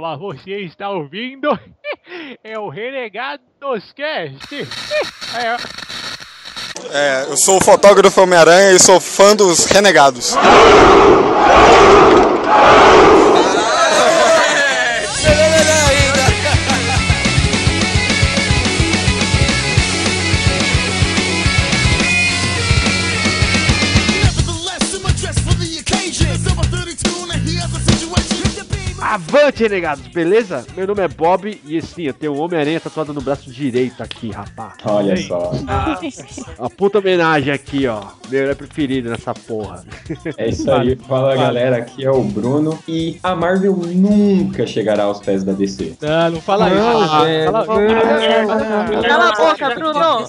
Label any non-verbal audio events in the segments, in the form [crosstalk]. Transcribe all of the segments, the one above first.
Mas você está ouvindo? [laughs] É o Renegados Cast. [laughs] É, É, eu sou o fotógrafo Homem-Aranha e sou fã dos Renegados. [laughs] Renegados, beleza? Meu nome é Bob e assim, eu tenho um Homem-Aranha tatuado no braço direito aqui, rapaz. Olha só. Uma puta homenagem aqui, ó. Meu herói preferido nessa porra. É isso aí. Fala galera, aqui é o Bruno. E a Marvel nunca chegará aos pés da DC. Não, não fala Não, isso. velho, Fala- não. Cala a boca, Bruno!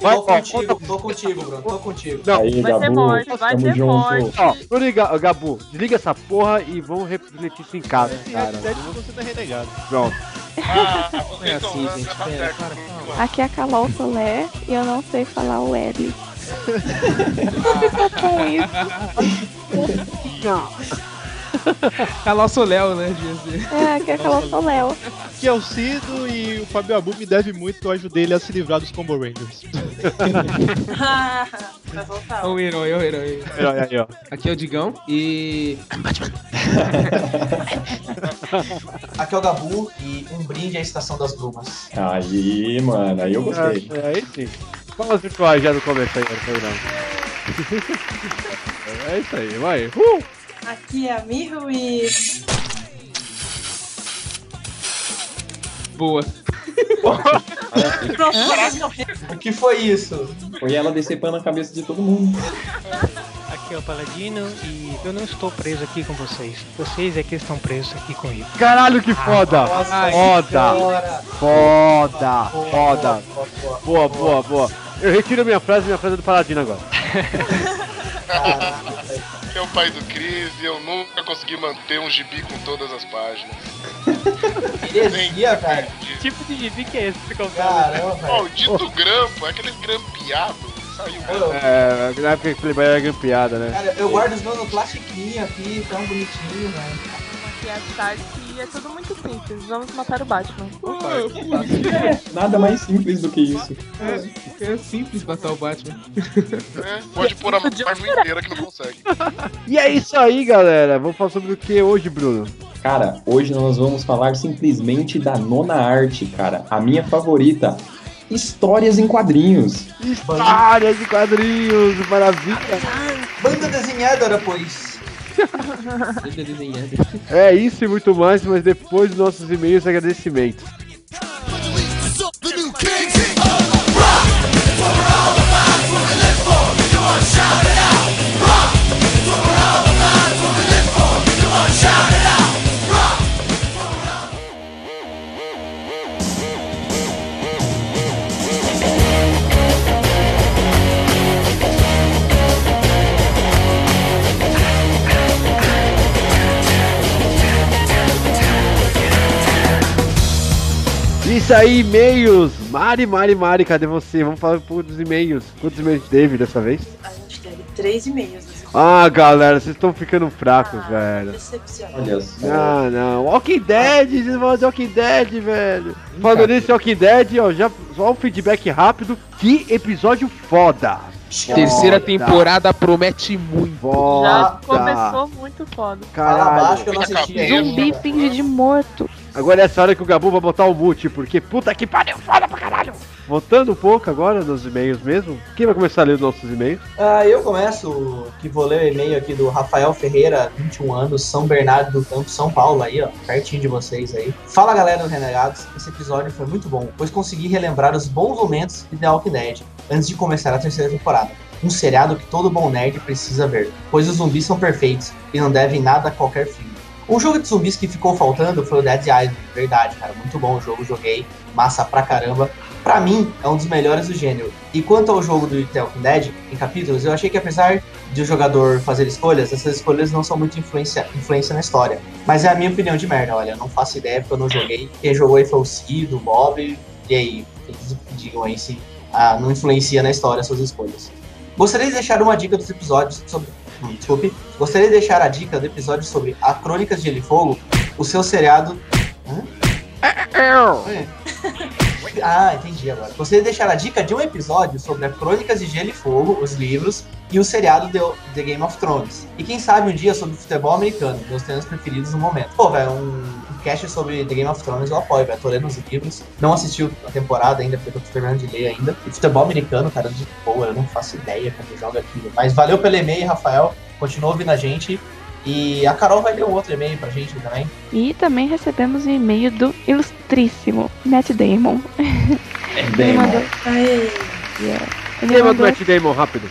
Vai, Tô contigo, tô contigo, Bruno, tô contigo. Não, aí, Vai ser morte, vai ser junto. morte. Ó, Gabu, desliga essa porra e vamos refletir isso em casa, cara. Você tá renegado. Pronto. [laughs] É assim, gente. Pera, para, calma. Aqui é a Carol Solé e eu não sei falar o L. [laughs] com isso. [laughs] Calosso Léo, né? É, aqui é a Carol Soléu. Que é o Cido e o Fabio Abu me deve muito que eu ajudei ele a se livrar dos Combo Rangers. Vai [laughs] voltar. É o herói, é o herói. Olha aí, ó. Aqui é o Digão e. Aqui é o Gabu e um brinde à Estação das Brumas. Aí, mano, aí eu gostei. É, aí sim. Vamos virtuais já no começo aí, não. [laughs] É isso aí, vai. Uh! Aqui é a Miho e. Boa. [laughs] O que foi isso? Foi ela decepando a cabeça de todo mundo. Aqui é o Paladino e eu não estou preso aqui com vocês. Vocês é que estão presos aqui comigo. Caralho, que foda! Foda! Bora. Foda! Foda! Boa, boa, boa. Eu retiro minha frase, minha frase é do Paladino agora. [laughs] é o pai do Cris e eu nunca consegui manter um gibi com todas as páginas. Heresia, velho. Que tipo de gibi que é esse que eu Caramba, velho. Maldito grampo, é aquele grampeado. Saiu É, na época que Playboy era grampeada, né? Cara, eu guardo os meus no plastiquinho aqui, tão bonitinho, velho. Aqui é a Stark e é tudo muito simples. Vamos matar o Batman. [laughs] Nada mais simples do que isso. É, é simples matar o Batman. É, pode pôr a página inteira que não consegue. E é isso aí, galera. Vamos falar sobre o que hoje, Bruno? Cara, hoje nós vamos falar simplesmente da nona arte, cara. A minha favorita. Histórias em quadrinhos. Histórias de quadrinhos, maravilha. Banda desenhada, pois. É isso e muito mais, mas depois dos nossos e-mails agradecimentos. Isso aí, e-mails! Mari, Mari, Mari, cadê você? Vamos falar um pouco dos e-mails. Quantos e-mails teve dessa vez? A gente teve três e-mails. nesse Ah, galera, vocês estão ficando fracos, velho. Decepcionante. Olha só. Não, não. Walking Dead, vocês vão fazer Walking Dead, velho. Falando nisso, Walking Dead, ó, já só um feedback rápido. Que episódio foda! Terceira Foda. temporada promete muito. Já Foda! começou muito foda. Fala Caralho. abaixo que eu não assisti ainda. Zumbi finge de morto. Agora é essa hora que o Gabu vai botar o mute, porque puta que pariu, foda pra caralho! Voltando um pouco agora nos e-mails mesmo. Quem vai começar a ler os nossos e-mails? Ah, eu começo, que vou ler o e-mail aqui do Rafael Ferreira, 21 anos, São Bernardo do Campo, São Paulo, aí, ó, pertinho de vocês aí. Fala galera do Renegados, esse episódio foi muito bom, pois consegui relembrar os bons momentos de The Walking Dead, antes de começar a terceira temporada. Um seriado que todo bom nerd precisa ver, pois os zumbis são perfeitos e não devem nada a qualquer fim. Um jogo de zumbis que ficou faltando foi o Dead Island, verdade, cara, muito bom o jogo, joguei, massa pra caramba. Pra mim, é um dos melhores do gênero. E quanto ao jogo do The Walking Dead, em capítulos, eu achei que apesar de o jogador fazer escolhas, essas escolhas não são muito influência, influência na história. Mas é a minha opinião de merda, olha, não faço ideia porque eu não joguei. Quem jogou aí foi o Cid, o Bob, e aí, eles digam aí se ah, não influencia na história as suas escolhas. Gostaria de deixar uma dica dos episódios sobre. Hum, desculpe. Gostaria de deixar a dica do episódio sobre a Crônicas de Gelo e Fogo, o seu seriado. Hã? [laughs] Ah, entendi agora. Você deixar a dica de um episódio sobre a Crônicas de Gelo e Fogo, os livros, e o seriado The, The Game of Thrones. E quem sabe um dia sobre futebol americano, meus temas preferidos no momento. Pô, velho, um cast sobre The Game of Thrones eu apoio, velho. Tô lendo os livros. Não assisti a temporada ainda, porque eu tô terminando de ler ainda. E futebol americano, cara, de boa, eu não faço ideia como joga aquilo. Mas valeu pelo e-mail, Rafael. Continua ouvindo a gente. E a Carol vai ler um outro e-mail pra gente também. E também recebemos um e-mail do ilustríssimo Matt Damon. É Ele mandou. Aê. Yeah. Ele Lembra do mandou Matt Damon, rápido.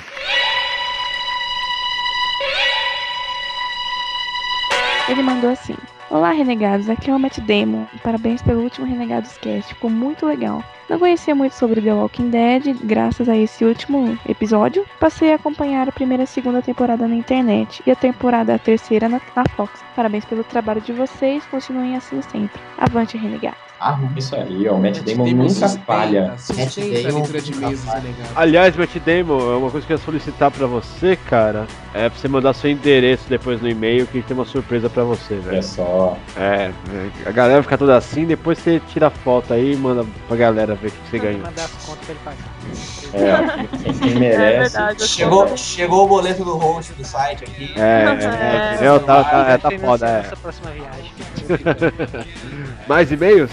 Ele mandou assim: Olá, renegados, aqui é o Matt Damon. Parabéns pelo último Renegados Cast, ficou muito legal. Não conhecia muito sobre The Walking Dead, graças a esse último episódio, passei a acompanhar a primeira e segunda temporada na internet e a temporada a terceira na, na Fox. Parabéns pelo trabalho de vocês, continuem assim sempre. Avante, renegados. Isso aí, ó. O Matt Matt Damon Damon nunca sustenta, falha. Sustenta Damon de mesas, é. Aliás, Matt Damon, é uma coisa que eu ia solicitar pra você, cara, é pra você mandar seu endereço depois no e-mail que a gente tem uma surpresa pra você, É velho. só. É, a galera fica toda assim, depois você tira a foto aí e manda pra galera ver o que você ganhou. mandar as contas pra ele pagar. É, quem, É merece. verdade. eu Chegou, chegou o boleto do host do site aqui. É, é, É. entendeu? Tá, tá, é, tá Financia foda, é. Nossa próxima viagem. [laughs] Mais e-mails?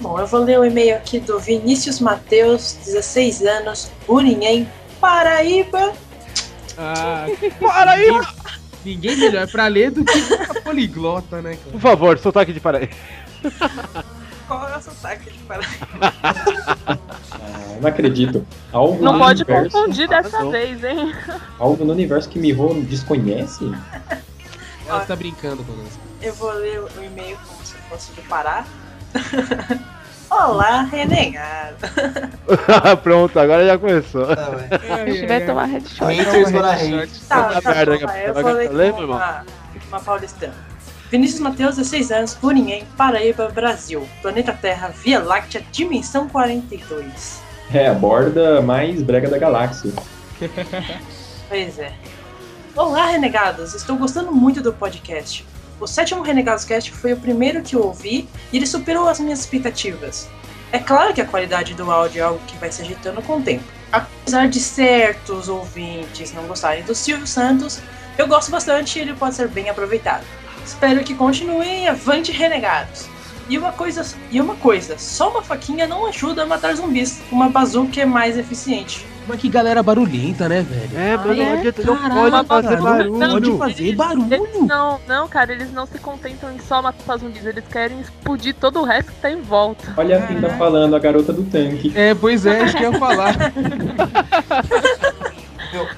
Bom, eu vou ler o e-mail aqui do Vinícius Mateus, 16 anos, Urinhém, Paraíba. Ah, [laughs] Paraíba! Ninguém melhor pra ler do que a poliglota, né, cara? Por favor, sotaque de Paraíba. Qual é o sotaque de Paraíba? Ah, não acredito. Algo Não no pode universo, confundir dessa Arrasou. vez, hein? Algo no universo que Miho desconhece? Ela tá brincando com nós. Eu vou ler o e-mail do Pará. [laughs] Olá, renegado. [laughs] Pronto, agora já começou. Tá. A gente vai tomar headshot. Haters gonna hate. Tá, tá merda, vai, Gabriel. eu Lê, com uma, uma paulistana. Vinícius Mateus, 16 anos, Purinhém, Paraíba, Brasil. Planeta Terra, Via Láctea, Dimensão 42. É a borda mais brega da galáxia. Pois é. Olá, renegados! Estou gostando muito do podcast. O sétimo Renegados Cast foi o primeiro que eu ouvi e ele superou as minhas expectativas. É claro que a qualidade do áudio é algo que vai se ajeitando com o tempo. Apesar de certos ouvintes não gostarem do Silvio Santos, eu gosto bastante e ele pode ser bem aproveitado. Espero que continuem avante renegados. E uma coisa, e uma coisa, só uma faquinha não ajuda a matar zumbis. Uma bazuca é mais eficiente. Mas que galera barulhenta, né, velho? É, mano, não é? adianta, não pode fazer barulho. Não pode fazer barulho. Não, não, cara, eles não se contentam em só matar zumbis, eles querem explodir todo o resto que tá em volta. Olha quem tá falando, a garota do tanque. É, pois é, isso que eu ia falar. [laughs]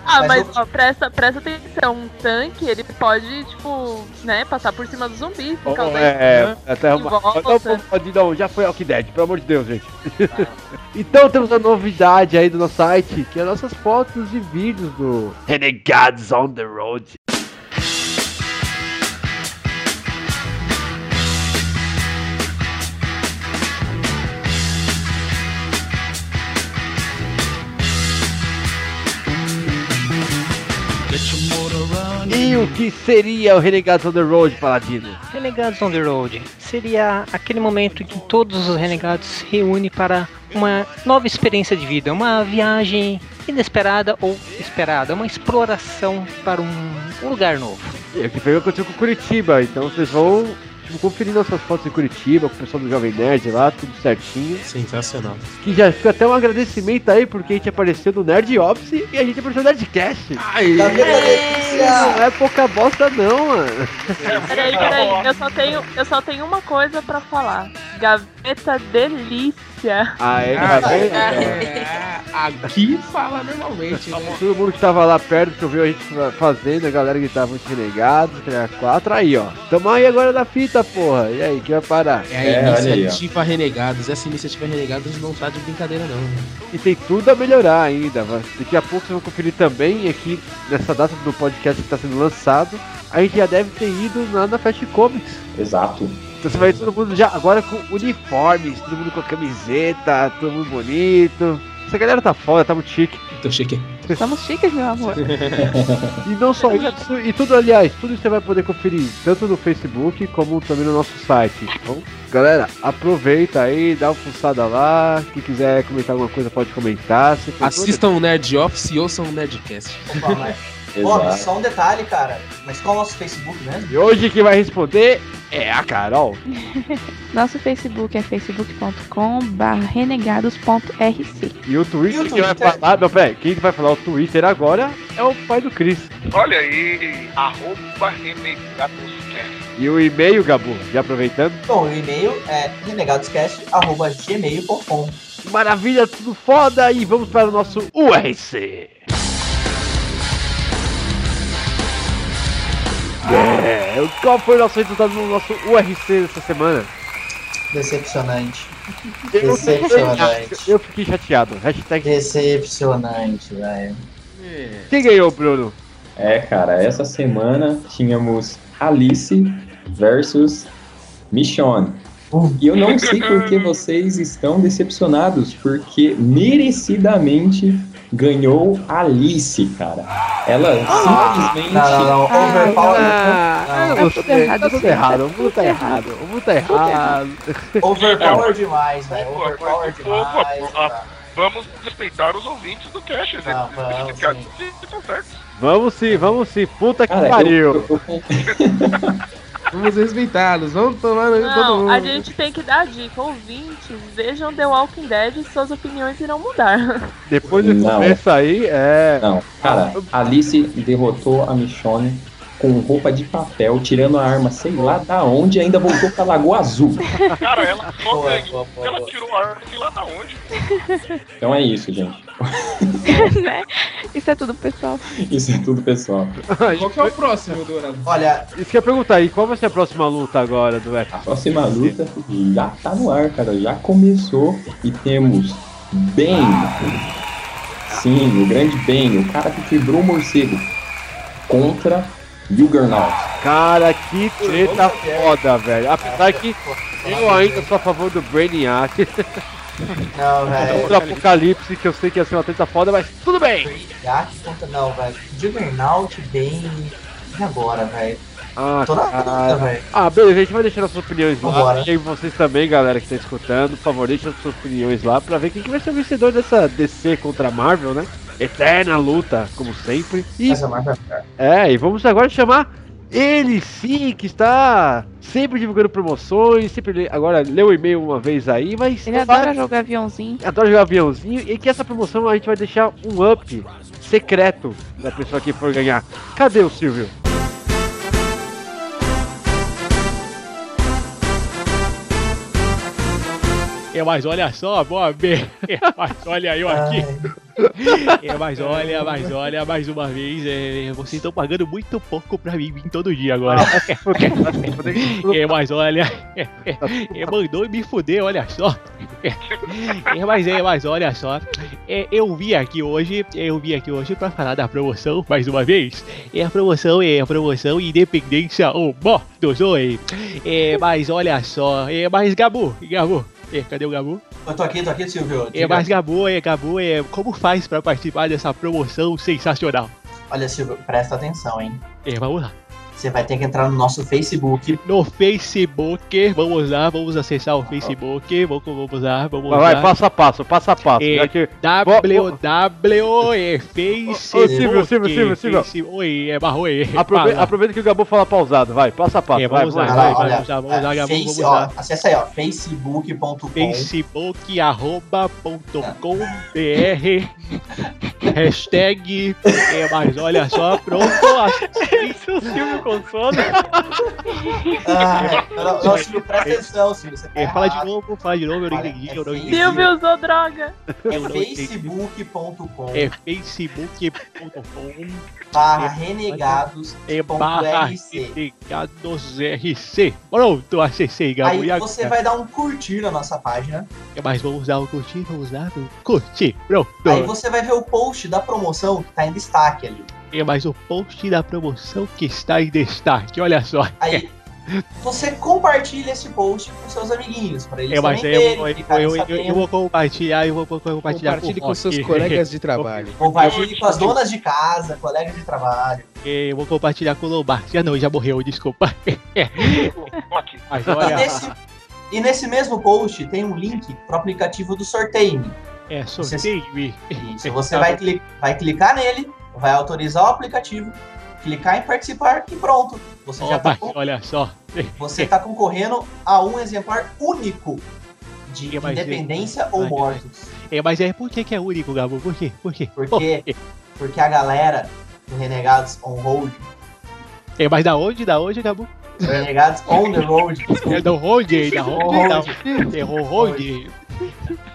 Ah, mas, eu- ó, presta, presta atenção, um tanque, ele pode, tipo, né, passar por cima dos zumbis, por causa É, até volta. não, já foi Walking Dead, pelo amor de Deus, gente. [laughs] então temos a novidade aí do nosso site, que é nossas fotos e vídeos do Renegades on the Road. E o que seria o Renegades on the Road, Paladino? Renegados on the Road seria aquele momento em que todos os renegados se reúnem para uma nova experiência de vida, uma viagem inesperada ou esperada, uma exploração para um, um lugar novo. É o que foi o que aconteceu com Curitiba, então vocês vão tipo, conferir nossas fotos em Curitiba, com o pessoal do Jovem Nerd lá, tudo certinho. Sensacional. Que já fica até um agradecimento aí, porque a gente apareceu no Nerd Office e a gente apareceu no Nerdcast. Aí, Tá vendo? Não é pouca bosta não, mano. Peraí, peraí, eu só tenho, eu só tenho uma coisa pra falar. Gaveta delícia. Ah, é, Ah, tá vendo? é, aqui fala normalmente, né? Todo mundo que tava lá perto, que eu vi a gente fa- fazendo, a galera que tava muito renegado, quatro aí, ó. Tamo aí agora na fita, porra. E aí, quem vai parar? É a É, olha aí, iniciativa Renegados. Essa iniciativa Renegados não tá de brincadeira, não. né? E tem tudo a melhorar ainda. vai- Daqui a pouco vocês vão conferir também aqui nessa data do podcast que está sendo lançado. A gente já deve ter ido lá na Fast Comics. Exato. Então você vai ver todo mundo já agora com uniformes, todo mundo com a camiseta, todo mundo bonito. Essa galera tá foda, tá muito chique. Tô chique. Estamos chiques, meu amor. [laughs] E não só isso, e tudo, aliás, tudo isso você vai poder conferir tanto no Facebook como também no nosso site. Então, galera, aproveita aí, dá uma fuçada lá. Quem quiser comentar alguma coisa pode comentar. Assistam o Nerd Office e ouçam o Nerdcast. Ó, só um detalhe, cara. Mas qual é o nosso Facebook mesmo? E hoje quem vai responder é a Carol. [laughs] Nosso Facebook é facebook.com renegados.rc. E o Twitter, E o quem vai falar. Não, peraí, quem vai falar o Twitter agora é o pai do Chris. Olha aí, arroba renegadoscast. E o e-mail, Gabu, já aproveitando. Bom, o e-mail é renegadoscast.gmail.com. Maravilha, tudo foda! E vamos para o nosso URC. É, qual foi o nosso resultado no nosso URC dessa semana? Decepcionante. Decepcionante. eu fiquei chateado. Hashtag Decepcionante, velho. quem ganhou, Bruno? É, cara, essa semana tínhamos Alice versus Michonne. E eu não sei por que vocês estão decepcionados, porque merecidamente ganhou Alice, cara. Ela simplesmente. Não, não, não. Overpower. Ah, não, você, tá tudo errado, o mundo tá errado, o mundo tá errado. Overpower demais, velho. Overpower demais. opa, ah, Vamos respeitar os ouvintes do cast, né? Ah, vamos, Fica- sim. tá certo. Vamos sim, vamos sim, puta que Cara, pariu. [laughs] [laughs] Vamos respeitá-los, vamos tomar no todo Não, mundo. a gente tem que dar dica. Ouvintes, vejam The Walking Dead e suas opiniões irão mudar. [laughs] Depois de Não. começar aí, é. Não, cara, Alice derrotou a Michonne com roupa de papel, tirando a arma, sei lá da onde, e ainda voltou pra Lagoa Azul. Cara, ela só ganhou. Ela tirou a arma sei lá da onde. Então é isso, gente. [laughs] né? Isso é tudo, pessoal. Isso é tudo, pessoal. Qual que é o próximo, Dourado? Olha, Isso que eu ia perguntar aí, qual vai ser a próxima luta agora do? A próxima luta já tá no ar, cara. Já começou e temos Ben. Sim, o grande Ben, o cara que quebrou o morcego. Contra Juggernaut. Cara, que treta foda, velho. Apesar que eu ainda sou a favor do Brainiac. [laughs] não, velho. Apocalipse, que eu sei que ia ser uma treta foda, mas tudo bem. Contra. Não, velho. Juggernaut bem. E agora, velho? Ah, cara. velho. Ah, beleza, a gente vai deixar nossas opiniões lá. E vocês também, galera que tá escutando, por favor, deixem suas opiniões lá pra ver quem que vai ser o vencedor dessa DC contra Marvel, né? Eterna luta, como sempre. E, Essa marca é é, e vamos agora chamar ele sim, que está sempre divulgando promoções, sempre agora leu o e-mail uma vez aí, mas Ele adora jogar aviãozinho. adora jogar aviãozinho e que essa promoção a gente vai deixar um up secreto da pessoa que for ganhar. Cadê o Silvio? É, mas olha só, Bob. [laughs] É, mas olha eu aqui. É, mas olha, mas olha, mais uma vez, é, vocês estão pagando muito pouco pra mim vir todo dia agora. É, mas olha, é, é, mandou me fuder, olha só. É, mas é, mas olha só, é, eu vim aqui hoje, eu vim aqui hoje pra falar da promoção, mais uma vez. É a promoção, é a promoção Independência ou do Zoe. É, mas olha só, é, mas Gabu, Gabu, é, cadê o Gabu? Eu tô aqui, tô aqui, Silvio. É, Diga. mas Gabu, é, Gabu, é, como faz pra participar dessa promoção sensacional? Olha, Silvio, presta atenção, hein? É, vamos lá. Você vai ter que entrar no nosso Facebook. No Facebook, vamos lá, vamos acessar o Facebook, vamos, vamos lá, vamos Vai, vai, lá. passo a passo, passo a passo. É, que- www Facebook. Silvio, Silvio, Silvio, Silvio. Face- Oi, é barro, oi. Aproveita, fala. aproveita que o Gabu fala pausado, vai, passo a passo. É, vai, vamos lá, vai, vai, vai. vai, olha, vamos lá, vamos lá, é, face, vamos ó, lá. acessa aí, ó, facebook.com. Facebook, arroba, ponto com, br, [laughs] hashtag, é, mas olha só, pronto, [laughs] assiste sono. [laughs] Ah, não, Silvio, presta atenção, Silvio. Você tá É, fala de novo, fala de novo, eu não entendi, é eu não entendi. Silvio usou droga. É facebook.com É facebook.com barra renegados é barra RC. renegados RC. Pronto, acessei, Gabu. Aí você vai dar um curtir na nossa página. Mas vamos dar o curtir, vamos dar o curtir. Pronto. Aí você vai ver o post da promoção que tá em destaque ali. É mais o post da promoção que está em destaque, olha só. Aí [laughs] você compartilha esse post com seus amiguinhos, para eles É, mas também eu, verem, eu, eu, eu, vou compartilhar, eu vou compartilhar Compartilhe com, com o seus colegas de [laughs] trabalho. Compartilhe com as donas de casa, colegas de trabalho. Eu vou compartilhar com o Lombardi. Ah, não, já morreu, desculpa. [laughs] Mas E olha, nesse, e nesse mesmo post tem um link pro aplicativo do Sorteio. é sorteio. Isso, você vai, cli- vai clicar nele, vai autorizar o aplicativo, clicar em participar e pronto. Você já Ó, tá, con- olha só. você tá concorrendo a um exemplar único de mas- independência ou mortos. É, mas é por que, que é único, Gabo? Por quê? Por quê? Por quê? Porque a galera do Renegados On Road, É, mas da onde? Da onde, Gabo? Renegados On The Road, É do Road, da Road. da- Road. É o Road.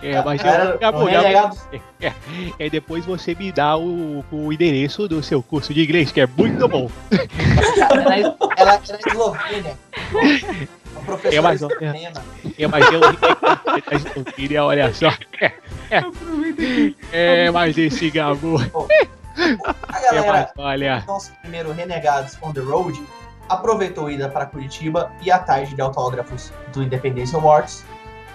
É, mas Galera, eu, o Gabo, Renegados- é, é, depois você me dá o, o endereço do seu curso de inglês, que é muito bom. ela, ela era eslovênia. A professora É, mas, eslovena. É, mas eu eu queria, olha só. É, mas esse Gabo. [laughs] A É, mas galera, olha. nosso primeiro Renegados on the Road, aproveitou a ida para Curitiba e a tarde de autógrafos do Independência Mortos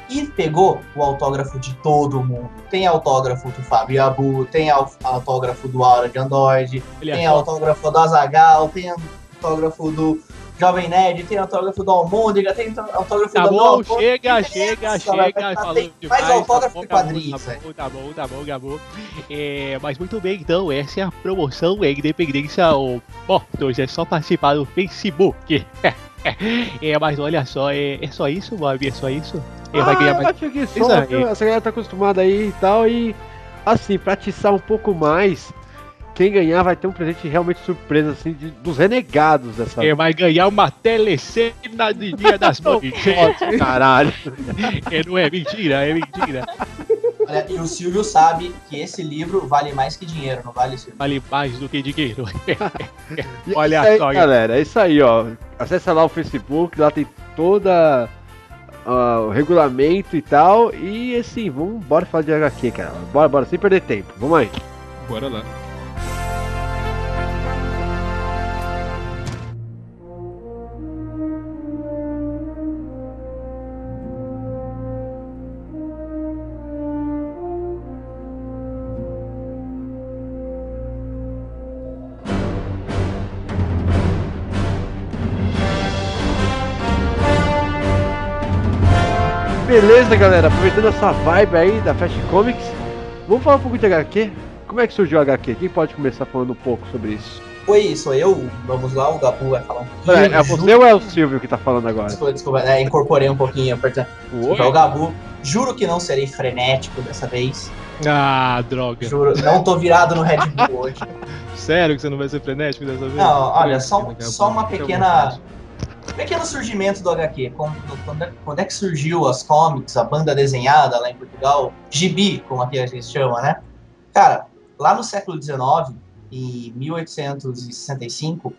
e pegou o autógrafo de todo mundo. Tem autógrafo do Fábio Abu, tem au- autógrafo do Aura de Android, Olha tem só. autógrafo do Azagal, tem autógrafo do Jovem Nerd, tem autógrafo do Almôndega, tem autógrafo Tá do bom, Almôndega. chega, chega, Nossa, chega. vai- Falou tem demais. mais autógrafo tá bom, tá bom, quadrinhos, Tá bom, tá bom, tá bom, tá bom. É, mas muito bem, então, essa é a promoção é Independência ao Mortos. É só participar do Facebook. [laughs] [laughs] É, mas olha só, é, é só isso, Bob? É só isso? É, vai Ah, ganhar eu mais. acho que Isso só, viu? essa galera tá acostumada aí e tal, e assim, pra atiçar um pouco mais, quem ganhar vai ter um presente realmente surpresa, assim, de- dos renegados dessa É, vai ganhar uma telecena de Dia [laughs] das Mães. Caralho. [laughs] É, não é mentira, é mentira. Olha, e o Silvio sabe que esse livro vale mais que dinheiro, não vale, Silvio? Vale mais do que dinheiro. Olha é isso aí, só, galera, é isso aí, ó. Acessa lá o Facebook, lá tem toda ah, o regulamento e tal. E assim, vamos bora falar de HQ, cara. Bora, bora, sem perder tempo. Vamos aí. Bora lá. Beleza, galera, aproveitando essa vibe aí da Fast Comics, vamos falar um pouco de HQ. Como é que surgiu o HQ? Quem pode começar falando um pouco sobre isso? Oi, sou eu. Vamos lá, o Gabu vai falar um pouquinho. É, é você ou é o Silvio que tá falando agora? Desculpa, desculpa, é, incorporei um pouquinho. apertando. Desculpa, é o Gabu. Juro que não serei frenético dessa vez. Ah, droga. Juro, não tô virado no Red Bull [laughs] hoje. Sério que você não vai ser frenético dessa vez? Não, olha, só, só uma pequena. Pequeno surgimento do HQ. Quando, quando, é, quando é que surgiu as comics, a banda desenhada lá em Portugal? Gibi, como aqui a gente chama, né? Cara, lá no século XIX, em 1865,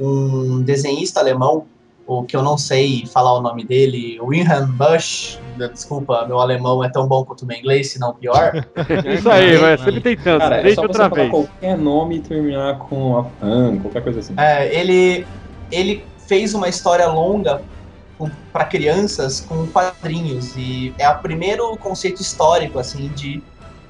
um desenhista alemão, o que eu não sei falar o nome dele, Wilhelm Busch, desculpa, meu alemão é tão bom quanto o meu inglês, se não pior. [laughs] Isso aí, vai, sempre tentando, Cara, é deixa só você outra falar vez. qualquer nome e terminar com a fan, qualquer coisa assim. É, ele, ele fez uma história longa para crianças com quadrinhos. E é o primeiro conceito histórico assim de,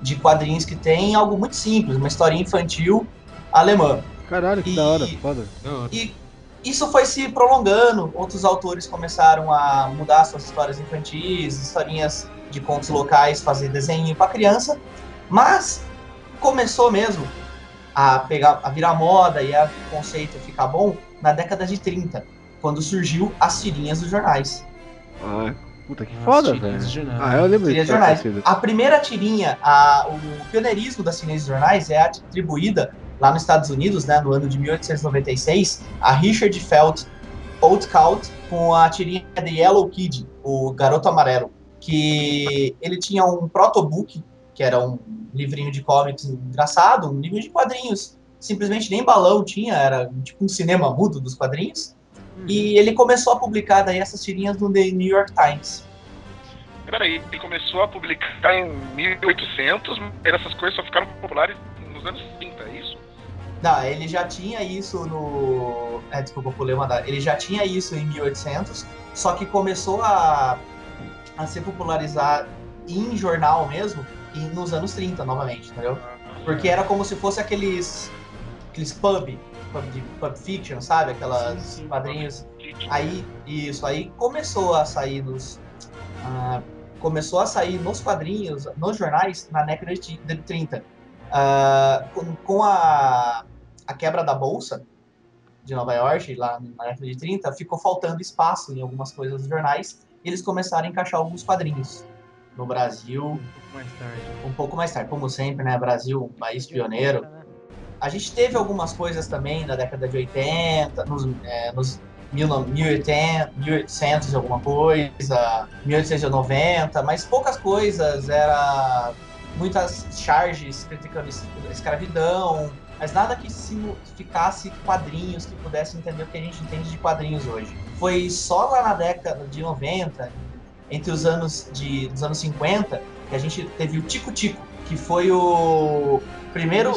de quadrinhos que tem algo muito simples, uma historinha infantil alemã. Caralho, que E- da hora, foda. E isso foi se prolongando, outros autores começaram a mudar suas histórias infantis, historinhas de contos locais, fazer desenho para criança, mas começou mesmo a pegar, a virar moda e a o conceito ficar bom na década de 30, quando surgiu as tirinhas dos jornais. Ah, puta que As foda, tirinhas velho. Ah, eu lembro Tirinhas disso. jornais. A primeira tirinha, a- o pioneirismo das tirinhas de jornais é atribuída lá nos Estados Unidos, né, no ano de 1896, a Richard Felt Oldcout com a tirinha The Yellow Kid, o Garoto Amarelo, que ele tinha um protobook, que era um livrinho de comics engraçado, um livro de quadrinhos. Simplesmente nem balão tinha, era tipo um cinema mudo dos quadrinhos. E ele começou a publicar daí essas tirinhas no The New York Times. Peraí, ele começou a publicar em 1800, mas essas coisas só ficaram populares nos anos 30, é isso? Não, ele já tinha isso no. É, desculpa, eu pulei uma data. Ele já tinha isso em 1800, só que começou a, a ser popularizar em jornal mesmo e nos anos 30, novamente, entendeu? Porque era como se fosse aqueles. aqueles pub de pub fiction, sabe? Aquelas quadrinhos. Aí, isso, aí começou a sair nos. ah, começou a sair nos quadrinhos, nos jornais, na década de de 30. Ah, com, com a, a quebra da bolsa de Nova York, lá na década de 30, ficou faltando espaço em algumas coisas dos jornais e eles começaram a encaixar alguns quadrinhos. No Brasil, Mais tarde. um pouco mais tarde, como sempre, né? Brasil, um país pioneiro. A gente teve algumas coisas também na década de 80, nos, é, nos 1980, 1800 e alguma coisa, 1890, mas poucas coisas, era muitas charges criticando es- escravidão, mas nada que significasse quadrinhos, que pudesse entender o que a gente entende de quadrinhos hoje. Foi só lá na década de 90, entre os anos de dos anos 50, que a gente teve o Tico Tico, que foi o primeiro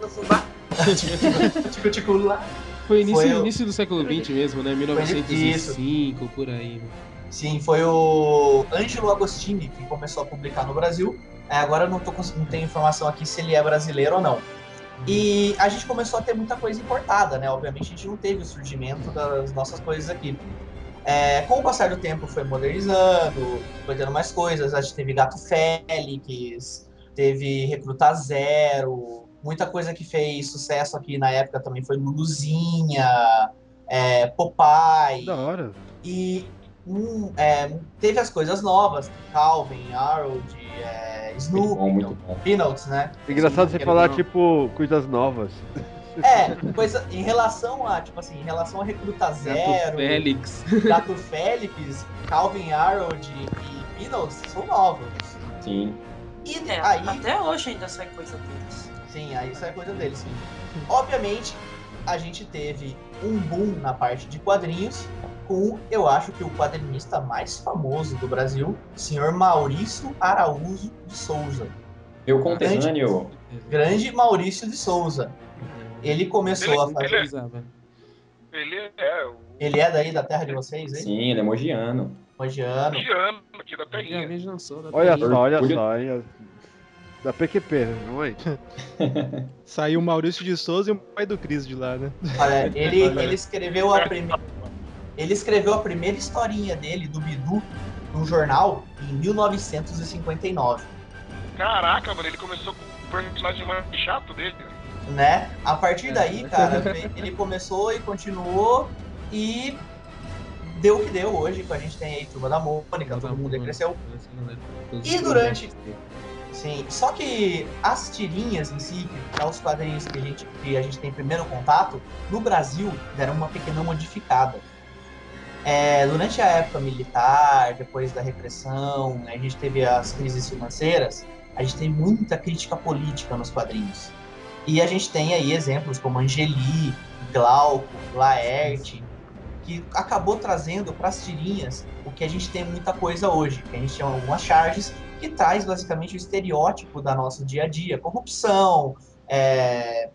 [laughs] Tico Tico lá. Foi início, Foi o- início do século XX mesmo, né? 1905, por aí. né? Sim, foi o Ângelo Agostini que começou a publicar no Brasil. É, agora eu não, tô, não tenho informação aqui se ele é brasileiro ou não. E a gente começou a ter muita coisa importada, né? Obviamente a gente não teve o surgimento das nossas coisas aqui. É, com o passar do tempo foi modernizando, foi tendo mais coisas. A gente teve Gato Félix, teve Recruta Zero, muita coisa que fez sucesso aqui na época também foi Luluzinha, é, Popeye. Da hora. E hum, é, teve as coisas novas, Calvin, Harold, é, Snoopy, bom, muito bom. Peanuts, né? Engraçado você falar, não. tipo, coisas novas. [laughs] É, coisa em relação a, tipo assim, em relação a Recruta Zero, Félix. Gato Félix, Calvin, Harold e Peanuts são novos. Sim. E É, aí, até hoje ainda sai coisa deles. Sim, aí isso é coisa deles, sim. Obviamente, a gente teve um boom na parte de quadrinhos com, eu acho que o quadrinista mais famoso do Brasil, o senhor Maurício Araújo de Souza. Meu conterrâneo. Grande Maurício de Souza. Ele começou a fazer. Ele é o Ele é daí da terra de vocês, hein? Sim, ele é mogiano. Mogiano. Giano aqui da terrinha. sou da Olha terra. só, olha só? Da PQP, não é? [laughs] Saiu o Maurício de Souza e o pai do Cris de lá, né? Olha, ele, [laughs] ele escreveu a primeira. Ele escreveu a primeira historinha dele, do Bidu, num jornal, em 1959. Caraca, mano, ele começou com o personagem mais chato dele. Né? A partir daí, cara, [laughs] ele começou e continuou e deu o que deu hoje, que a gente tem aí Turma da Mônica, todo mundo aí cresceu. E durante- Sim, só que as tirinhas em si, que é os quadrinhos que a, gente, que a gente tem primeiro contato, no Brasil deram uma pequena modificada. É, durante a época militar, depois da repressão, a gente teve as crises financeiras, a gente tem muita crítica política nos quadrinhos. E a gente tem aí exemplos como Angeli, Glauco, Laerte, que acabou trazendo para as tirinhas o que a gente tem muita coisa hoje, que a gente chama algumas charges, que traz basicamente o estereótipo da nosso dia a dia, corrupção, é,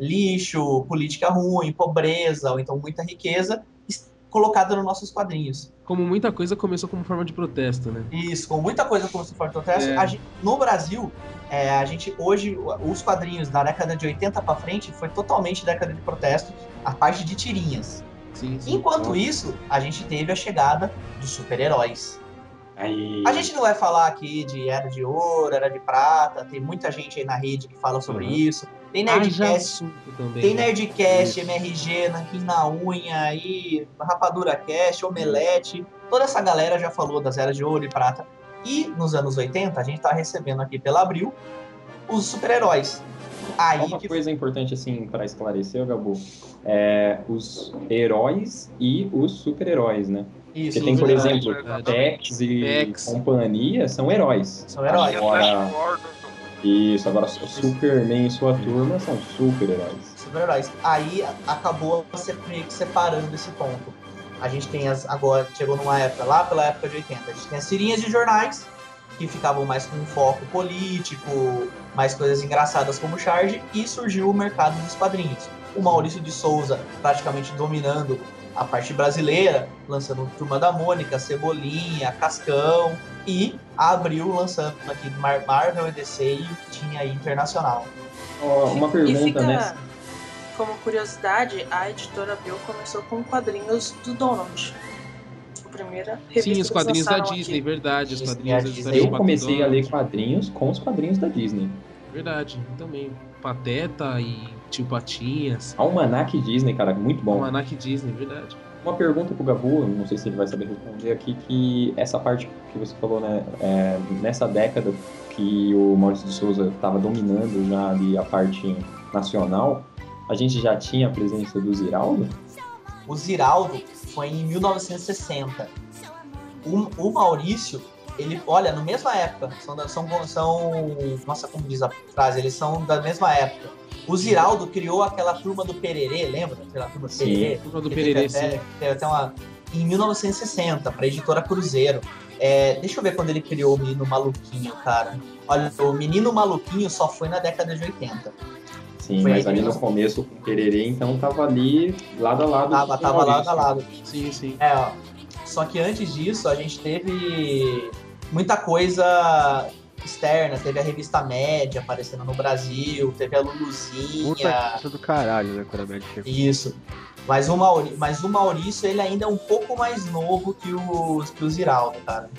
lixo, política ruim, pobreza, ou então muita riqueza, colocada nos nossos quadrinhos. Como muita coisa começou como forma de protesto, né? Isso, com muita coisa como se for protesto. É. Gente- no Brasil, é, a gente hoje, os quadrinhos da década de 80 para frente foi totalmente década de protesto, a parte de tirinhas. Sim, sim. Enquanto isso, a gente teve a chegada dos super-heróis. Aí. A gente não vai falar aqui de Era de Ouro, Era de Prata, tem muita gente aí na rede que fala sobre Uhum. isso. Tem Haja Nerdcast, também. tem né? Nerdcast, MRG, Nanquim na Unha, aí, Rapadura Cast, Omelete. Toda essa galera já falou das Eras de Ouro e Prata. E nos anos 80, a gente tá recebendo aqui pela Abril os super-heróis. Aí Uma que coisa importante, assim, para esclarecer, Gabu, é os heróis e os super-heróis, né? Isso, Porque tem, por verdade. exemplo, verdade. Tex e companhia são heróis. São heróis. Agora, isso, agora o Superman e sua turma são super-heróis. super-heróis. Aí a- acabou se- meio que separando esse ponto. A gente tem as. Agora, chegou numa época, lá pela época de 80, a gente tem as tirinhas de jornais que ficavam mais com um foco político, mais coisas engraçadas como Charge, e surgiu o mercado dos quadrinhos. O Maurício de Souza praticamente dominando a parte brasileira, lançando Turma da Mônica, Cebolinha, Cascão, e a Abril lançando aqui Marvel e DC e tinha aí internacional. Oh, uma pergunta, fica, né? Como curiosidade, a editora Abril começou com quadrinhos do Donald. A primeira revista Sim, os quadrinhos da Disney, aqui. verdade. Os Disney, quadrinhos da história Eu comecei a ler quadrinhos com os quadrinhos da Disney. Verdade, também. Pateta e Tio Patinhas. Almanac Disney, cara, muito bom. Almanac Disney, verdade. Uma pergunta pro Gabu, não sei se ele vai saber responder aqui, que essa parte que você falou, né, é, nessa década que o Maurício de Souza estava dominando já ali a parte nacional, a gente já tinha a presença do Ziraldo? O Ziraldo foi em 1960. O, o Maurício, ele, olha, na mesma época, são, da- são, são. Nossa, como diz a frase, eles são da mesma época. O Ziraldo criou aquela turma do Pererê, lembra? Aquela turma do Sim, Pererê? turma do Pererê, até, sim. teve até uma. Em 1960, para a editora Cruzeiro. É, deixa eu ver quando ele criou o Menino Maluquinho, cara. Olha, o Menino Maluquinho só foi na década de 80. Sim, Foi mas ali no começo com o Pererê, então tava ali lado a lado. Tava, tava lado a lado. Sim, sim. É, ó. Só que antes disso, a gente teve muita coisa externa. Teve a revista Média aparecendo no Brasil, teve a Puta Luluzinha. coisa do caralho, né? Quando a média chegou. Isso. Mas o, Mauri, mas o Maurício, ele ainda é um pouco mais novo que o, que o Ziraldo, cara.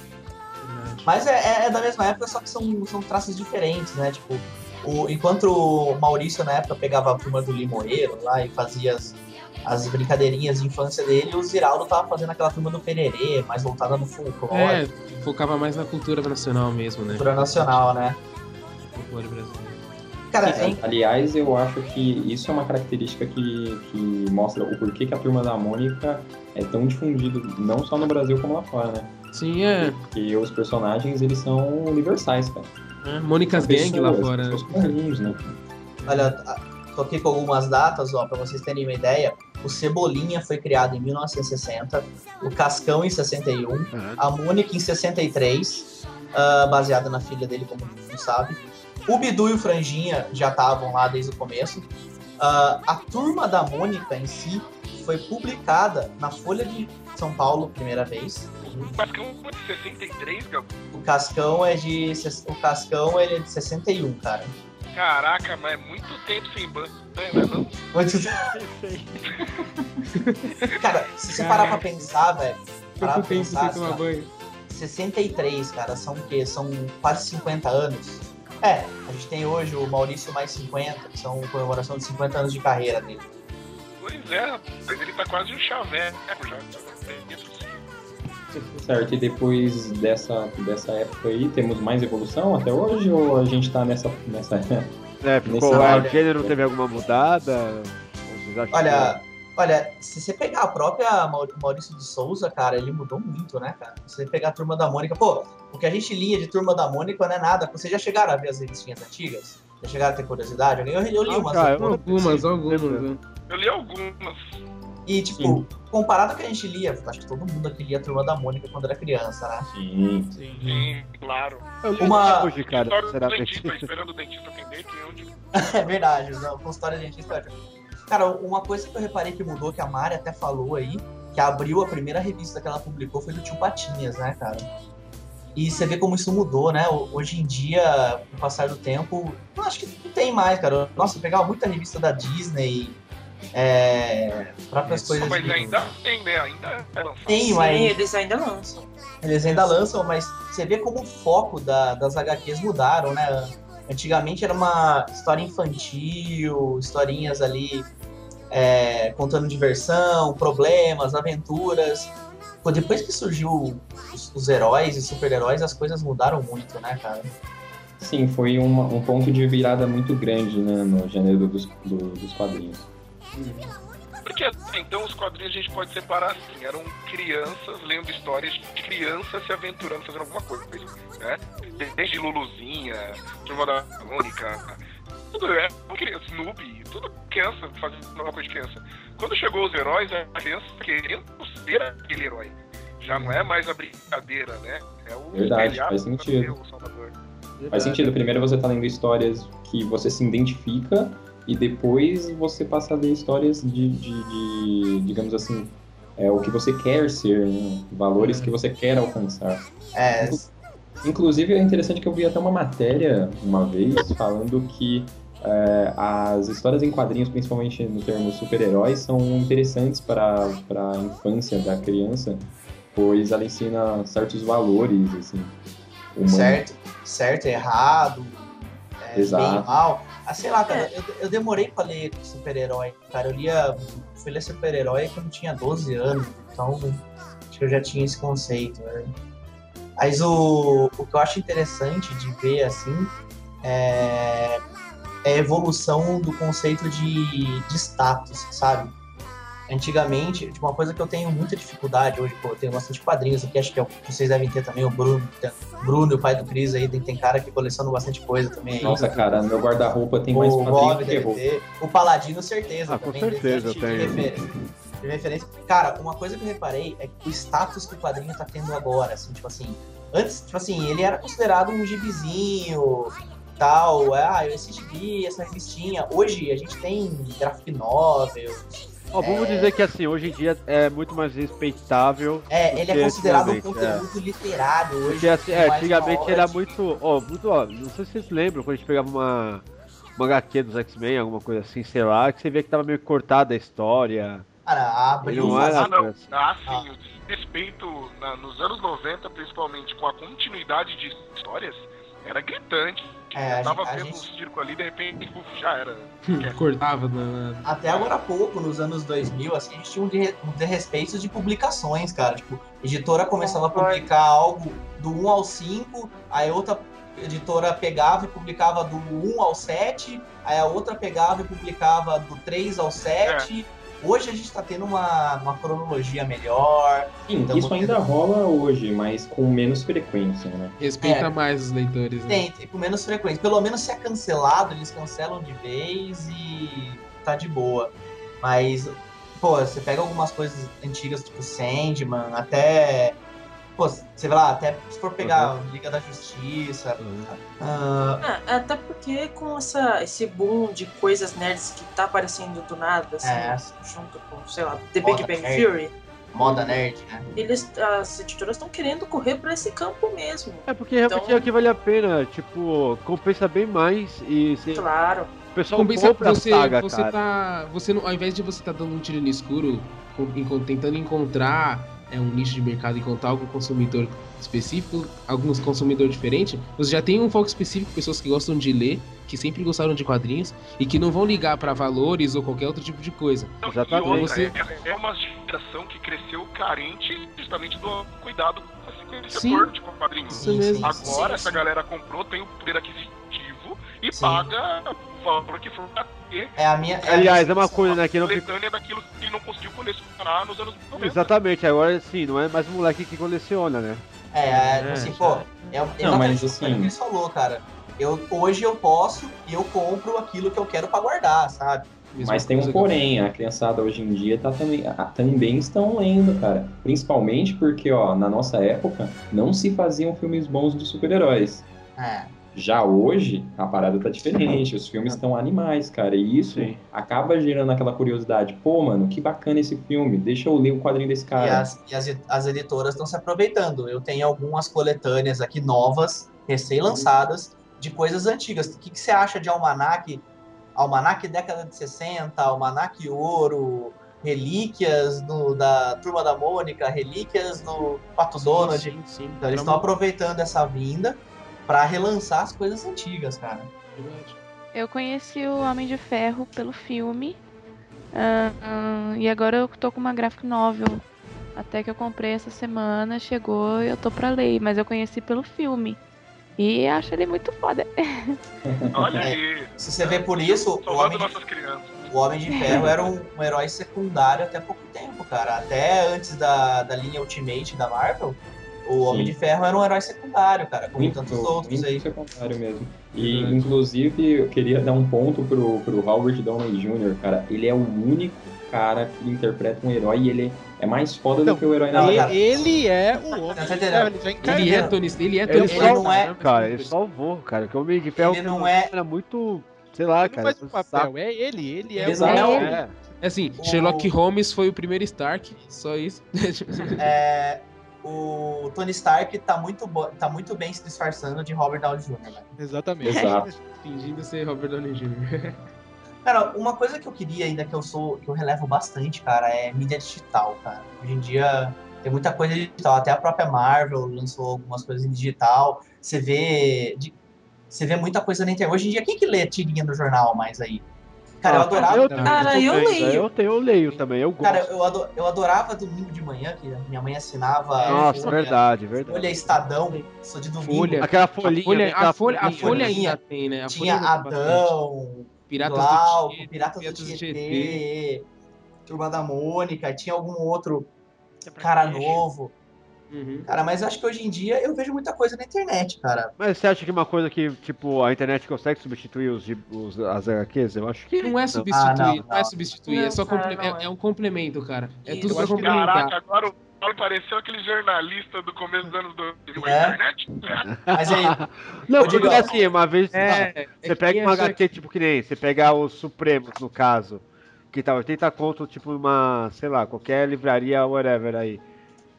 Verdade. Mas é, é- é da mesma época, só que são, são traços diferentes, né? Tipo, o, enquanto o Maurício na época pegava a turma do Limoeiro lá e fazia as, as brincadeirinhas de infância dele, o Ziraldo tava fazendo aquela turma do Pererê, mais voltada no folclore, É, focava mais na cultura nacional mesmo, né? cultura nacional, né? Folclore brasileiro. Cara, é, Aliás, eu acho que isso é uma característica que, que mostra o porquê que a turma da Mônica é tão difundido, não só no Brasil como lá fora, né? Sim, é. Porque os personagens, eles são universais, cara. é. Mônica's Gang lá fora. pessoas comuns, né? olha, tô aqui com algumas datas, ó, pra vocês terem uma ideia. O Cebolinha foi criado em 1960, o Cascão em 61, Caralho. a Mônica em 63, ah, baseada na filha dele, como todo mundo sabe. O Bidu e o Franjinha já estavam lá desde o começo. Ah, a turma da Mônica em si foi publicada na Folha de São Paulo, primeira vez. Mas que um de 63, Gabu. O Cascão é de o Cascão ele é de 61, cara. Caraca, mas é muito tempo sem banho, né? Não? Muito- [laughs] cara, se você parar pra pensar, velho, parar pra pensar, lá, banho? 63, cara, são o quê? São quase 50 anos. É, a gente tem hoje o Maurício mais 50, que são comemoração de 50 anos de carreira dele. Pois é, rapaz, ele tá quase um chaveco já. Sim. Certo, e depois dessa, dessa época aí, temos mais evolução até hoje ou a gente tá nessa. nessa... É, ficou, Nesse o lado. gênero teve alguma mudada? Vocês acham Olha, olha, se você pegar a própria Mau- Maurício de Souza, cara, ele mudou muito, né, cara? Se você pegar a Turma da Mônica, pô, o que a gente lia de Turma da Mônica não é nada. Vocês já chegaram a ver as revistinhas antigas? Já chegaram a ter curiosidade? Eu, eu li Ah, umas. cara, depois. Algumas, algumas. né? Eu li algumas. E, tipo, comparado ao que a gente lia, acho que todo mundo aqui lia a Turma da Mônica quando era criança, né? Sim. Sim, claro. Eu li Uma- hoje, cara, sinceramente. dentista, esperando o dentista atender, tem onde. [laughs] É verdade, não, com história de gente história. Cara, uma coisa que eu reparei que mudou, que a Mari até falou aí, que abriu a primeira revista que ela publicou foi do Tio Patinhas, né, cara? E você vê como isso mudou, né? Ho- Hoje em dia, com o passar do tempo, eu acho que não tem mais, cara. Nossa, eu pegava muita revista da Disney, é, próprias coisas. Mas de- ainda tem, né? Ainda é. Tem, Sim, mas eles ainda lançam. eles ainda lançam, mas você vê como o foco da- das HQs mudaram, né? Antigamente era uma história infantil, historinhas ali é, contando diversão, problemas, aventuras. Pô, depois que surgiu os, os heróis e super-heróis, as coisas mudaram muito, né, cara? Sim, foi uma- um ponto de virada muito grande né, no gênero dos, do- dos quadrinhos. Porque até então os quadrinhos a gente pode separar assim, eram crianças lendo histórias de crianças se aventurando, fazendo alguma coisa, né? Desde Luluzinha, Turma da Mônica, tudo é uma criança, Snoopy, tudo criança fazendo alguma coisa de criança. Quando chegou os heróis, a criança querendo ser aquele herói. Já não é mais a brincadeira, né? É o Verdade, faz sentido. ser o Salvador. Faz sentido. Primeiro você tá lendo histórias que você se identifica e depois você passa a ler histórias de, de- de, digamos assim, é, o que você quer ser, né? valores que você quer alcançar. É, Inclusive é interessante que eu vi até uma matéria uma vez falando que é, as histórias em quadrinhos, principalmente no termo super-heróis, são interessantes para para a infância da criança, pois ela ensina certos valores, assim, humanos. certo, certo, errado, é, Exato. bem, mal. Ah, sei lá, cara, eu, eu demorei pra ler super-herói, cara. Eu lia, fui ler super-herói quando tinha 12 anos, então acho que eu já tinha esse conceito, né? Mas o, o que eu acho interessante de ver, assim, é, é a evolução do conceito de, de status, sabe? Antigamente, tipo, uma coisa que eu tenho muita dificuldade hoje, pô, eu tenho bastante quadrinhos aqui, acho que é vocês devem ter também, o Bruno, tem- Bruno, o pai do Cris aí, tem, tem cara que coleciona bastante coisa também aí. Nossa, cara, meu guarda-roupa tem mais o quadrinho Bob que terror. ter, o Paladino, certeza. Ah, com também, certeza eu de- referência, de referência. Cara, uma coisa que eu reparei é que o status que o quadrinho tá tendo agora, assim, tipo assim, antes, tipo assim, ele era considerado um gibizinho, tal, ah, esse gibi, essa revistinha. Hoje a gente tem graphic novel, Ó, vamos dizer que assim, hoje em dia é muito mais respeitável. É, ele é considerado um é. conteúdo literário hoje. Porque assim, é, antigamente era muito. Ó, muito, ó, não sei se vocês lembram quando a gente pegava uma, uma HQ dos X-Men, alguma coisa assim, sei lá, que você via que tava meio cortada a história. Cara, abre Ele não era Ah, não. assim. Ah, sim, o desrespeito na- nos anos 90, principalmente com a continuidade de histórias, era gritante. É, eu tava vendo gente- um circo ali, de repente, uf, já era. [laughs] Cortava na. na- Até agora há pouco, nos anos 2000, assim, a gente tinha um de- um desrespeito de publicações, cara. Tipo, editora começava a publicar algo do 1 ao 5, aí outra editora pegava e publicava do 1 ao 7, aí a outra pegava e publicava do 3 ao 7. Hoje a gente tá tendo uma, uma cronologia melhor. Sim, Então, isso ainda rola hoje, mas com menos frequência, né? Respeita É. mais os leitores, né? Tem, tem com menos frequência. Pelo menos se é cancelado, eles cancelam de vez e tá de boa. Mas, pô, você pega algumas coisas antigas, tipo Sandman, até. Pô, você vê lá, até se for pegar Liga da Justiça. ah, Ah, até porque com essa, esse boom de coisas nerds que tá aparecendo do nada, assim, É. junto com, sei lá, The Moda Big Bang nerd. Theory, moda nerd, né? eles, as editoras estão querendo correr pra esse campo mesmo. É porque realmente Então- é o que vale a pena, tipo, compensa bem mais e você, Claro. o pessoal Compensa compra você, saga, você cara. tá. Você não, ao invés de você estar dando um tiro no escuro, tentando encontrar é, um nicho de mercado, encontrar algum consumidor específico, alguns consumidor diferente, você já tem um foco específico, pessoas que gostam de ler, que sempre gostaram de quadrinhos e que não vão ligar pra valores ou qualquer outro tipo de coisa. Não, Exatamente. Outra, Você- é, é uma geração que cresceu carente justamente do cuidado com esse- setor de quadrinhos. Isso mesmo. Agora, sim, essa sim. galera comprou, tem o poder aquisitivo e Sim. paga o valor que for ter É a minha. é Aliás, é uma coisa, né, que não fica... coletânea daquilo que ele não conseguiu colecionar nos anos 90. Exatamente, agora assim, não é mais o moleque que coleciona, né? É, é, É, assim, pô, é, é Não, mas o assim- que ele falou, cara. Eu, hoje eu posso e eu compro aquilo que eu quero pra guardar, sabe? Mesma Mas tem um porém, a criançada hoje em dia tá também, também estão lendo, cara. Principalmente porque, ó, na nossa época, não se faziam filmes bons de super-heróis. É. Já hoje, a parada tá diferente, os filmes estão animais, cara, e isso Sim. acaba gerando aquela curiosidade. Pô, mano, que bacana esse filme, deixa eu ler o quadrinho desse E, cara. as, e as, as editoras estão se aproveitando. Eu tenho algumas coletâneas aqui novas, recém-lançadas, de coisas antigas. O que, que você acha de Almanac? Almanac década de 60, Almanac Ouro, relíquias do, da Turma da Mônica, relíquias do Pato Donald. Sim, sim. Então eles estão aproveitando essa vinda para relançar as coisas antigas, cara. Eu conheci o Homem de Ferro pelo filme. ah, ah, e agora eu tô com uma graphic novel. Até que eu comprei essa semana, chegou e eu tô pra ler. Mas eu conheci pelo filme. E acho ele muito foda. [laughs] Olha É. aí. Se você vê por isso, o Homem de, o Homem de Ferro era um, um herói secundário até pouco tempo, cara. Até antes da, da linha Ultimate da Marvel, o Homem Sim. de Ferro era um herói secundário, cara, como Muito, tantos outros muito aí. secundário mesmo. E, Verdade. inclusive, eu queria dar um ponto pro, pro Robert Downey Jr., cara. Ele é o único cara que interpreta um herói e ele é é mais foda Não, do que o herói na ele, Terra. ele é o homem. Tá Ele entendendo? já, ele é Tony ele é Tony Ele não é-? Cara, ele salvou, cara. Que o Homem de Ferro Ele não é- era muito. Sei lá, Ele não cara. faz o papel, é ele, ele é Ele o não é É. É assim, O- Sherlock Holmes foi o primeiro Stark, só isso. É, [laughs] o Tony Stark tá muito, tá muito bem se disfarçando de Robert Downey Jr. velho. Exatamente. Exato. [laughs] Fingindo ser Robert Downey Jr. [laughs] Cara, uma coisa que eu queria ainda que eu sou, que eu relevo bastante, cara, é mídia digital, cara. Hoje em dia tem muita coisa digital, até a própria Marvel lançou algumas coisas em digital. Você vê, de- você vê muita coisa na internet. Hoje em dia quem que lê tirinha no jornal mais aí? Cara, eu adorava. eu Cara, eu também, leio. Eu, tenho, eu leio também, eu gosto. Cara, eu, ado- eu adorava domingo de manhã, que minha mãe assinava. Nossa, Folha- verdade, verdade. Folha Estadão, sou de domingo. Folha. Aquela A folhinha. Folha, aquela a Folha, a folhinha. Folha ainda tem, né? A Tinha Folha. Adão, Piratas Glauco, do Tietê, Piratas, Piratas do Tietê, Turma da Mônica, tinha algum outro cara novo. Uhum. Cara, mas acho que hoje em dia eu vejo muita coisa na internet, cara. Mas você acha que uma coisa que, tipo, a internet consegue substituir os, os as HQs? Eu acho que Não é Ah, substituir, não, não, é não. substituir, Não, é só cara, comple- não é, é. é um complemento, cara. É Isso, tudo pra que- complementar. Caraca, agora o Paulo pareceu aquele jornalista do começo dos anos 2000 na É. internet. [laughs] Mas aí, Não, porque Digão. assim, uma vez. É, Você é pega quem uma HQ, tipo, que nem. Você pegar os Supremos, no caso. Que tá 80 conto, tipo, uma. Sei lá, qualquer livraria, whatever aí.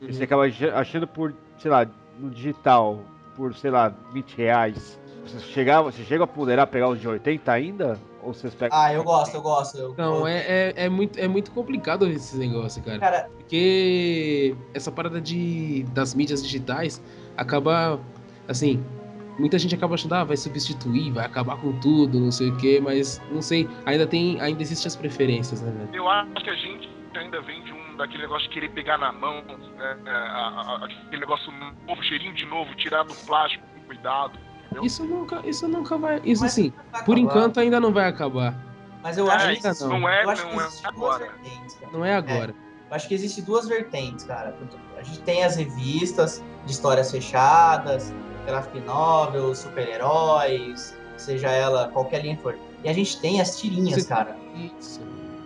E Uhum. você acaba ach- achando por, sei lá, no digital, por, sei lá, 20 reais. Você, chegar, você chega a ponderar pegar os de 80 ainda? Ou vocês pegam. ah, eu gosto, eu gosto. Eu, Não, é, é, é, muito, é muito complicado esse negócio, cara. Cara, Porque essa parada de, das mídias digitais acaba, assim, muita gente acaba achando, ah, vai substituir, vai acabar com tudo, não sei o quê, mas não sei, ainda tem, ainda existem as preferências, né, velho? Eu acho que a gente ainda vem de um daquele negócio de querer pegar na mão, né, é, a- a- aquele negócio novo, cheirinho de novo, tirar do plástico com cuidado. entendeu? Isso nunca, isso nunca vai, isso Mas assim, por acabar. enquanto ainda não vai acabar. Mas eu É, acho que ainda existe- não. Não é, eu acho que não é agora. vertentes, cara. Não é agora. Eu acho que existe duas vertentes, cara. A gente tem as revistas de histórias fechadas, graphic novels, super-heróis, seja ela qualquer linha que for. E a gente tem as tirinhas, Você- cara. Isso.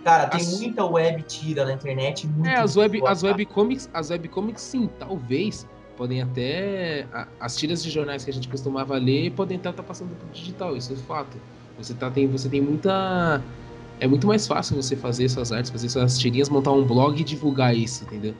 Cara, tem As- muita web tira na internet. É, as web, boa, as webcomics, as webcomics sim, talvez podem até as tiras de jornais que a gente costumava ler podem estar passando pro digital, isso é fato. Você tá tem você tem muita é muito mais fácil você fazer suas artes, fazer suas tirinhas, montar um blog e divulgar isso, entendeu?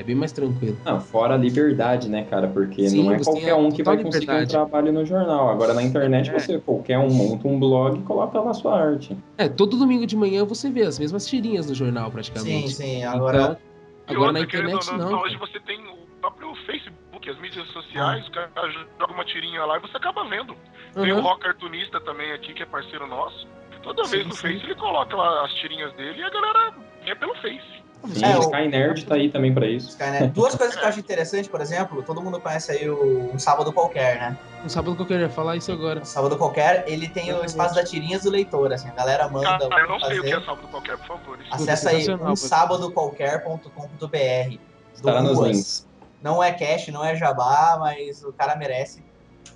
É bem mais tranquilo. Não, fora a liberdade, né, cara? Porque Sim, não é qualquer um que vai total conseguir liberdade. um trabalho no jornal. Agora na internet É. você, qualquer um monta um blog e coloca lá sua arte. É, todo domingo de manhã você vê as mesmas tirinhas no jornal Sim, praticamente. sim. Agora, Então, agora na internet ou não. Hoje você tem o próprio Facebook, as mídias sociais, o cara joga uma tirinha lá e você acaba vendo. Tem o Uhum. Rock Cartunista também aqui, que é parceiro nosso. Toda Sim, vez no sim. Face ele coloca lá as tirinhas dele e a galera vê pelo Face. Sim, É, o o- Sky Nerd tá aí também pra isso. Duas coisas que eu acho interessante, por exemplo, todo mundo conhece aí o Um Sábado Qualquer, né? Um sábado que eu queria falar isso agora. Um Sábado Qualquer, ele tem o espaço da tirinhas do leitor, assim, a galera manda Cara, eu não sei o que é fazer. sábado qualquer, por favor. Acessa aí, sensacional, um sábadoqualquer.com.br. Estará nos links. Não é cash, não é jabá, mas o cara merece.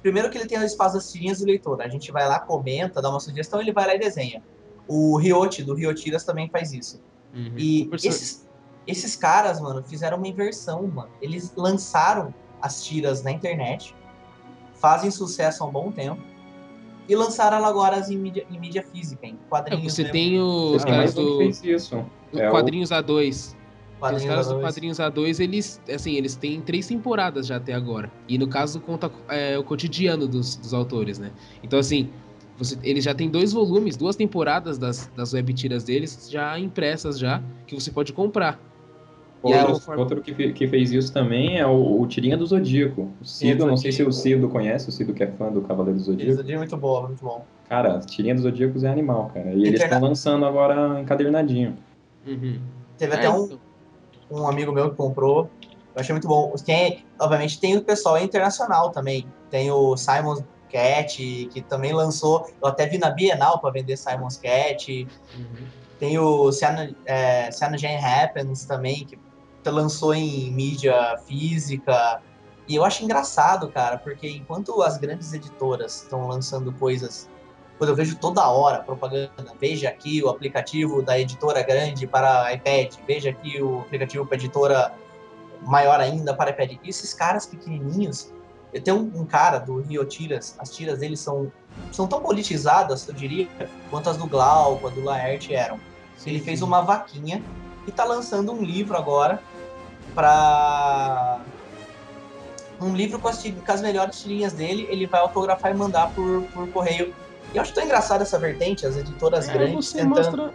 Primeiro que ele tem o espaço das tirinhas do leitor. A gente vai lá, comenta, dá uma sugestão, ele vai lá e desenha. O Riote, do Riotiras, também faz isso. Uhum. E O esses, esses caras, mano, fizeram uma inversão, mano. Eles lançaram as tiras na internet, fazem sucesso há um bom tempo, e lançaram ela agora em mídia, em mídia física, em É, quadrinhos. você mesmo. tem os Ah, caras do, do É o- Quadrinhos A2. Tem os Quadrinhos caras do A2. Quadrinhos A2, eles, assim, eles têm três temporadas já até agora. E no caso conta é, o cotidiano dos, dos autores, né? Então, assim, você, ele já tem dois volumes, duas temporadas das, das web tiras deles já impressas já, que você pode comprar. E Outro, conforme- outro que, que fez isso também é o, o Tirinha do Zodíaco. O Cido, não sei se o Cido conhece, o Cido que é fã do Cavaleiro do Zodíaco. Eles é muito bom, muito bom. Cara, Tirinha dos Zodíacos é animal, cara. E eles Interna- estão [laughs] lançando agora encadernadinho. Uhum. Teve É, até um, então. um amigo meu que comprou. Eu achei muito bom. Tem, obviamente, tem o pessoal internacional também. Tem o Simon Cat, que também lançou. Eu até vi na Bienal para vender Simon's Cat. Uhum. Tem o Cyano, é, Cyanogen Happens também, que lançou em mídia física. E eu acho engraçado, cara, porque enquanto as grandes editoras estão lançando coisas quando eu vejo toda hora propaganda, veja aqui o aplicativo da editora grande para iPad, veja aqui o aplicativo para editora maior ainda para iPad. E esses caras pequenininhos, tenho um, um cara do Rio Tiras, as tiras dele são, são tão politizadas, eu diria, quanto as do Glauco, a do Laerte eram. Ele fez uma vaquinha e tá lançando um livro agora para um livro com as, com as melhores tirinhas dele, ele vai autografar e mandar por, por correio. E eu acho tão engraçado essa vertente, as editoras É, grandes tentando, mostra-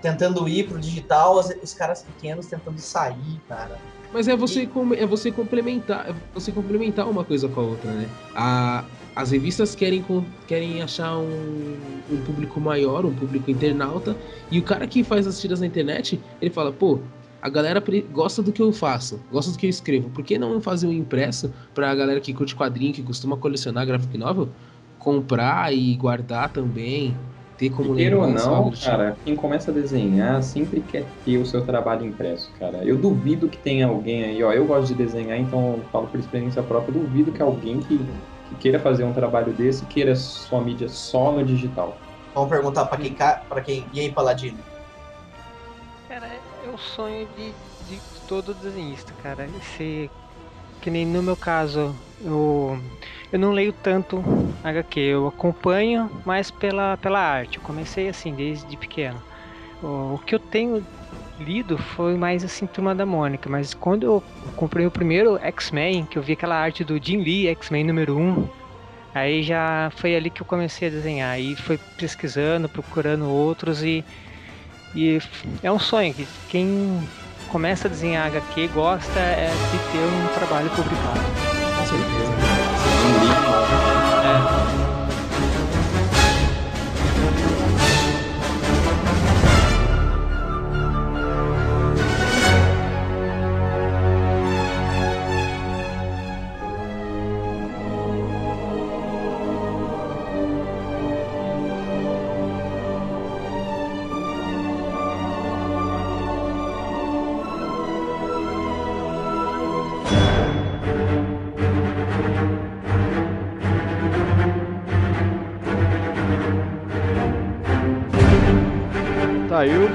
tentando ir pro digital, as- os caras pequenos tentando sair, cara. Mas é você, é você complementar, é você complementar uma coisa com a outra, né? A, as revistas querem, querem achar um, um público maior, um público internauta, e o cara que faz as tiras na internet, ele fala, pô, a galera gosta do que eu faço, gosta do que eu escrevo, por que não fazer um impresso pra galera que curte quadrinho, que costuma colecionar graphic novel, comprar e guardar também, ter como Queira ou não, tipo? cara, quem começa a desenhar sempre quer ter o seu trabalho impresso, cara. Eu duvido que tenha alguém aí, ó, eu gosto de desenhar, então eu falo por experiência própria, eu duvido que alguém que, que queira fazer um trabalho desse queira sua mídia só no digital. Vamos perguntar pra quem, pra quem. E aí, Paladino? Cara, é o sonho de, de todo desenhista, cara. Ser que nem no meu caso, eu, eu não leio tanto HQ, eu acompanho mais pela, pela arte. Eu comecei assim desde pequeno. O, o que eu tenho lido foi mais assim Turma da Mônica, mas quando eu comprei o primeiro X-Men, que eu vi aquela arte do Jim Lee, X-Men número 1, aí já foi ali que eu comecei a desenhar. Aí foi pesquisando, procurando outros e e é um sonho que quem começa a desenhar HQ gosta é de ter um trabalho publicado. Com certeza.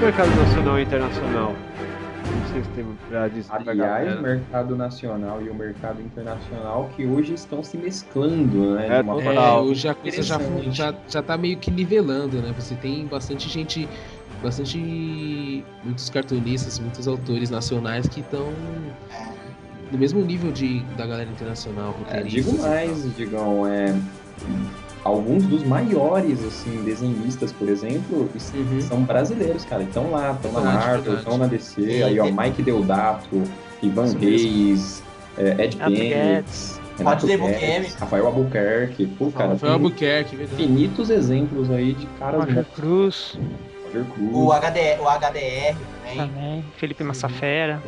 Mercado nacional e internacional? Não sei se tem pra dizer Aliás, o mercado nacional e o mercado internacional que hoje estão se mesclando, né? É, uma É, hoje a coisa já, já, já tá meio que nivelando, né? Você tem bastante gente, bastante. muitos cartunistas, muitos autores nacionais que estão no mesmo nível de, da galera internacional. É, digo tal. mais, Digão, é, alguns dos maiores assim, desenhistas, por exemplo, es- são brasileiros, cara. Estão lá, estão na Marvel, estão na DC, Sim, aí ó, tem- Mike Deodato, Ivan Isso Reis, é, Ed Guedes. Renato Guedes. Rafael Albuquerque, pô, cara, Rafael tem Albuquerque, verdade. infinitos exemplos aí de caras Roger. Cruz Roger Cruz. O, HD, o HDR também. também, Felipe Massafera.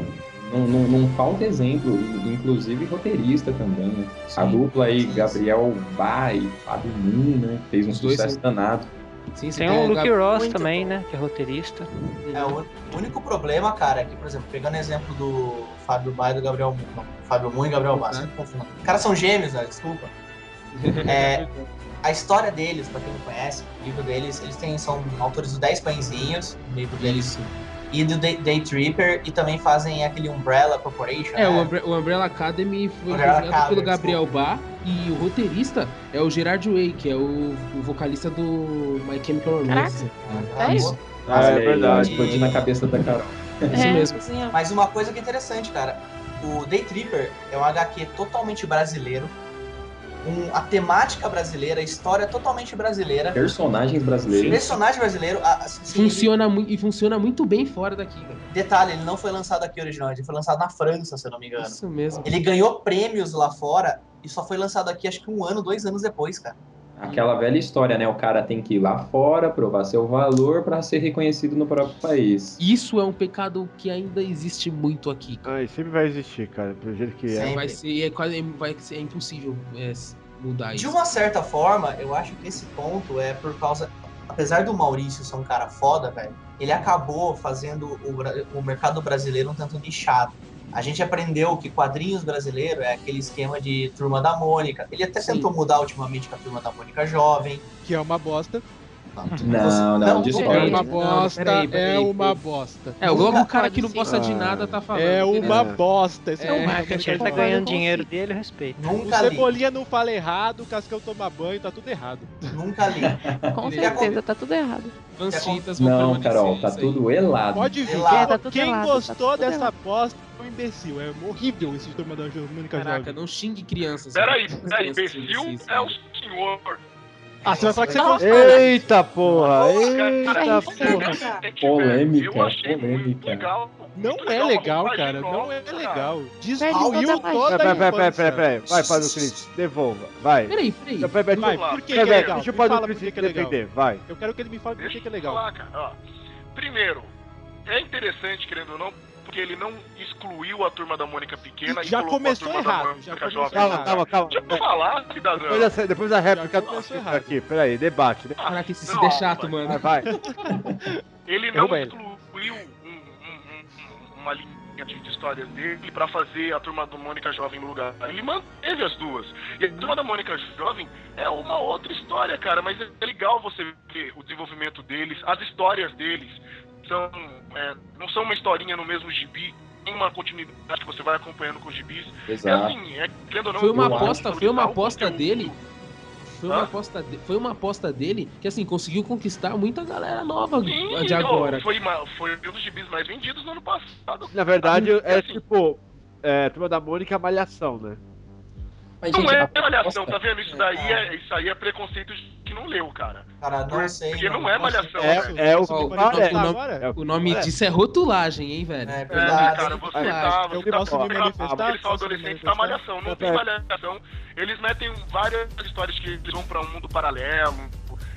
Não, não, não falta exemplo, inclusive roteirista também, né? A Sim. dupla aí, Sim. Gabriel Bai e Fábio Moon, né? Fez um Os sucesso são- danado. Sim, Tem o Luke Gab- Ross muito também, bom. né? Que é roteirista. É, o único problema, cara, é que, por exemplo, pegando o exemplo do Fábio Bai e do Gabriel Moon. Não, Fábio Moon e Gabriel Bai, Tá. sempre confundo. Os caras são gêmeos, né? Desculpa. É, a história deles, pra quem não conhece, o livro deles, eles têm, são autores do 10 Pãezinhos, o livro deles. E do Day, Day Tripper, e também fazem aquele Umbrella Corporation. É, o, né? O Umbrella Academy foi criado pelo Gabriel Bá e o roteirista é o Gerard Way, que é o, o vocalista do My Chemical Romance. Ah, É isso? Ah, é verdade. Explodindo a cabeça da Carol. Isso É, mesmo. Mas uma coisa que é interessante, cara, o Day Tripper é um HQ totalmente brasileiro, um- a temática brasileira, a história totalmente brasileira, Personagens brasileiros. personagem brasileiro, a- assim, ele- Funciona muito e funciona muito bem fora daqui, cara. detalhe, ele não foi lançado aqui originalmente, ele foi lançado na França, se eu não me engano. Isso mesmo. Ele ganhou prêmios lá fora e só foi lançado aqui acho que um ano, dois anos depois, cara. Aquela velha história, né? O cara tem que ir lá fora, provar seu valor pra ser reconhecido no próprio país. Isso é um pecado que ainda existe muito aqui. cara. Ah, e sempre vai existir, cara, do jeito que é. Sempre. Vai ser, é quase, vai ser é impossível é, mudar De isso. uma certa forma, eu acho que esse ponto é por causa. Apesar do Maurício ser um cara foda, velho, ele acabou fazendo o, o mercado brasileiro um tanto nichado. A gente aprendeu que quadrinhos brasileiro é aquele esquema de Turma da Mônica. Ele até Sim. tentou mudar ultimamente com a Turma da Mônica Jovem. Que é uma bosta. Não, não, É discordo. uma Não, bosta, peraí, peraí, é uma bosta. É, logo o cara que não gosta de nada tá falando. É uma entendeu? bosta. Esse É, é, O o marketing ele tá ganhando dinheiro dele, eu respeito. O Nunca li. Cebolinha não fala errado, o Cascão toma banho, tá tudo errado. Nunca li. [laughs] Com certeza, tá tudo errado. Vancitas Não, Carol, tá tudo elado. Pode vir. Quem, Tá tudo quem errado, tá gostou tudo dessa errado. bosta é um imbecil. É horrível esse turma da Mônica Caraca, Jovem. não xingue crianças. Peraí, peraí, imbecil é o senhor. Ah, você vai falar que você gostou. Eita porra! Cara, Eita porra! cara. É Polêmica, velho, eu achei polêmica. Não é legal, uma cara. página Não é legal. Destruiu toda a Peraí, peraí, peraí, peraí. Vai, Padre Cris, devolva. Vai. Peraí, peraí. Não, peraí, peraí, Vai, por que, é legal? Deixa o Padre Cris é legal. defender, vai. Eu quero que ele me fale por que é legal. cara. Primeiro, é interessante, querendo ou não, porque ele não excluiu a turma da Mônica Pequena e Já colocou começou a turma da errado, Mônica já começou Jovem. Calma, calma, calma. Deixa eu falar, cidadão. Depois da, depois da réplica do aqui, peraí, debate. né? Caraca, esse é chato, mano. Vai, vai. Ele não excluiu um- um- um- uma linha de, de histórias dele pra fazer a turma da Mônica Jovem no lugar. Ele manteve as duas. E a turma da Mônica Jovem é uma outra história, cara, mas é legal você ver o desenvolvimento deles, as histórias deles são é, não são uma historinha no mesmo gibi, tem uma continuidade que você vai acompanhando com os gibis. É Exato. assim, é, querendo ou não, Foi uma aposta, foi uma aposta dele. Foi uma aposta, de- foi uma aposta dele que assim conseguiu conquistar muita galera nova Sim, de agora. Foi, foi um dos gibis mais vendidos no ano passado. Na verdade, E é assim, tipo. É, turma da Mônica Malhação, né? Mas, Não gente, é malhação, tá vendo? Isso daí é, isso aí é preconceito de que não leu, cara. Cara, não sei. Porque não mano. é malhação, É, é o que o- nome- agora? É o nome disso é rotulagem, hein, velho? É É, verdade. cara, você Vai, tá, eu você tá, posso me você tá- manifestar? eles adolescentes da manifestar? malhação, não tem malhação. Eles metem várias histórias que eles vão pra um mundo paralelo,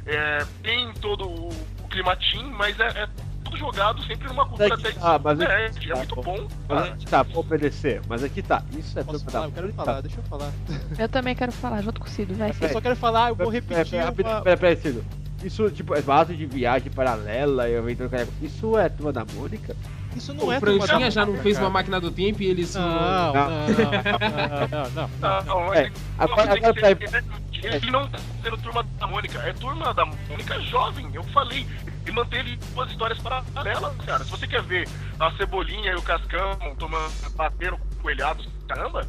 é, tem todo o, o climatim, mas é, é tudo jogado sempre numa cultura Mas até tá, mas é, é tá, muito pô. bom. Mas aqui tá, vou obedecer. Mas aqui tá. Isso é Posso turma falar? da Eu quero falar, deixa eu falar. [laughs] Eu também quero falar, junto com o Cido, vai Eu só quero falar, eu vou repetir peraí, uma... Peraí, peraí, Cido. Isso, tipo, é base de viagem paralela e aventura com Isso é turma da Mônica? Isso não O é Francinha turma da já não fez cara. uma máquina do tempo e eles. Não, não, não, não, não, Não, não, É, agora- não, agora que peraí. ser- Ele não tá sendo turma da Mônica, é turma da Mônica jovem, eu falei. Ele manteve duas histórias paralelas, cara. Se você quer ver a Cebolinha e o Cascão tomando, batendo com coelhados, caramba,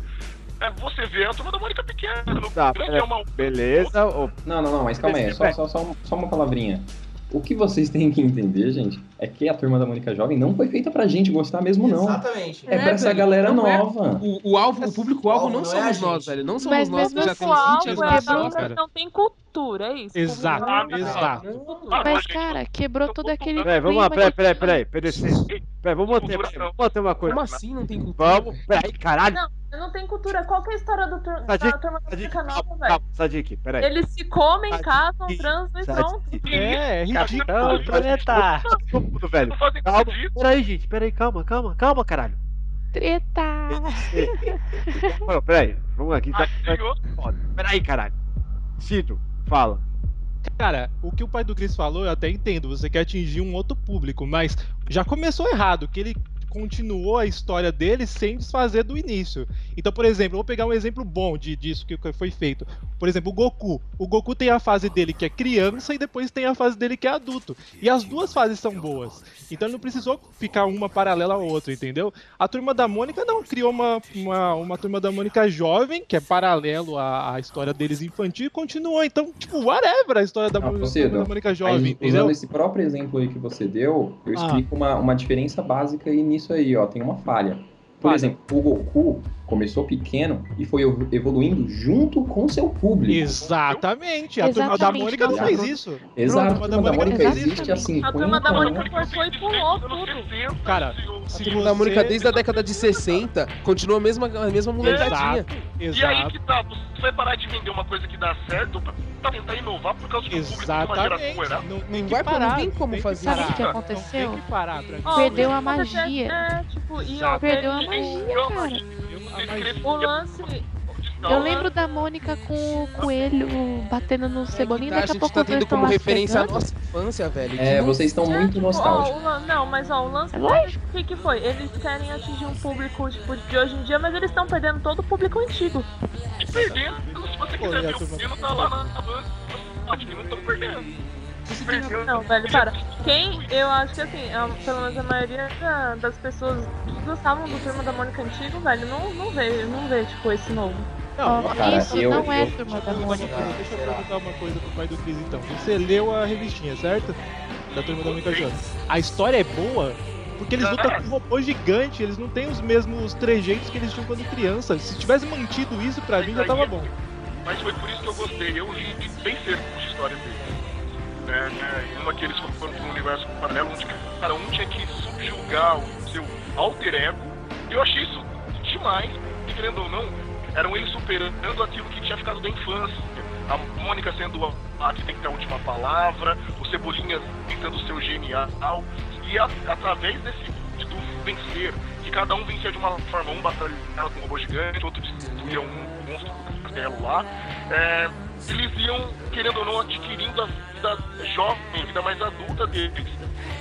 é, você vê a turma da Mônica pequena. No Tá, é uma. beleza. Ou... Não, não, não, mas calma aí, só, só, só, só uma palavrinha. O que vocês têm que entender, gente, é que a turma da Mônica Jovem não foi feita pra gente gostar mesmo, não. Exatamente. É pra essa velho, galera não é. nova. O, o alvo, o público-alvo alvo não não é somos gente. nós, velho. Não somos Mas nós que mesmo já assim, temos o 20 alvo anos é banda cara. não tem cultura, é isso. Exato, Público- exato. Ah, Mas, cara, quebrou todo aquele. Peraí, vamos lá, peraí, peraí, peraí, PDC. Peraí, vamos manter, peraí, vamos manter uma coisa. Como assim não tem cultura? Vamos, peraí, caralho. Não, não tem cultura. Qual que é a história do tur- Sadiq, da turma da Sadiq, Mônica Nova, velho? calma, Sadiq, peraí. Eles se comem, Sadiq, casam, transam e pronto. É, é ridículo. Planeta. Mundo, velho. não fazem Calma, peraí, gente, peraí, calma, calma, calma, caralho. Treta! Peraí, vamos aqui, tá, Ah, foda. Peraí, caralho. Cido, fala. Cara, o que o pai do Chris falou, eu até entendo. Você quer atingir um outro público, mas já começou errado, que ele continuou a história dele sem desfazer do início. Então, por exemplo, vou pegar um exemplo bom de, disso que foi feito. Por exemplo, o Goku. O Goku tem a fase dele que é criança e depois tem a fase dele que é adulto. E as duas fases são boas. Então ele não precisou ficar uma paralela à outra, entendeu? A turma da Mônica não criou uma, uma, uma turma da Mônica jovem, que é paralelo à, à história deles infantil, e continuou. Então, tipo, whatever a história da, da Mônica Aí, jovem, entendeu? usando esse próprio exemplo aí que você deu, eu Ah. explico uma, uma diferença básica aí nisso aí, ó. Tem uma falha. Por exemplo, o Goku começou pequeno e foi evo- evoluindo junto com seu público. Exatamente. A turma da Mônica não Bruno. isso. Exato, a turma da Mônica existe há 50 A turma da Mônica forçou e pulou tudo. Cara, A turma da Mônica desde a década de 60 continua a mesma, a mesma molecadinha. Exato, E aí exato. que tá, você vai parar de vender uma coisa que dá certo pra, tentar inovar por causa que o público tem uma Exatamente. geração errada. Não, tem Não vai, pô, não parar. tem como fazer Sabe o parar. que Não, aconteceu? Tem que parar Perdeu a acontece magia. É, tipo. Perdeu a ele- magia, cara. A o lance. Eu lembro da Mônica com o coelho batendo no cebolinha e a daqui a gente pouco tá tendo como referência a pegando. nossa infância, velho. É, vocês estão muito Ó, nostálgicos. o não, mas ó, o lance É o que, que foi? Eles querem atingir um público tipo, de hoje em dia, mas eles estão perdendo todo o público antigo. E perdendo, se você quiser ver o filme, tá lá na na van. Acho que não estão perdendo. Perdeu. Não, velho, para. Quem, eu acho que assim, a- pelo menos a maioria da- das pessoas que gostavam do Turma da Mônica antigo, velho, não, não vê, não vê, tipo, esse novo. Não, Ó, cara, isso eu- não é eu- turma da Mônica. Deixa eu perguntar uma coisa pro pai do Cris então. Você leu a revistinha, certo? Da turma da Mônica Jovem. A história é boa porque eles lutam com robôs gigantes, eles não têm os mesmos trejeitos que eles tinham quando criança. Se tivesse mantido isso, pra mim já tava bom. Mas foi por isso que eu gostei. Eu li bem cedo de história deles. É, é, em uma que eles foram para um universo paralelo onde cada um tinha que subjugar o seu alter ego. E eu achei isso demais. E querendo ou não, eram eles superando aquilo que tinha ficado da infância. A Mônica sendo a, a que tem que ter a última palavra, o Cebolinha tentando o genial. E a- através desse do vencer, que cada um vencia de uma forma, um batalhava com um robô gigante, outro destruía um monstro do castelo lá. É, eles iam, querendo ou não, adquirindo a vida jovem, a vida mais adulta deles.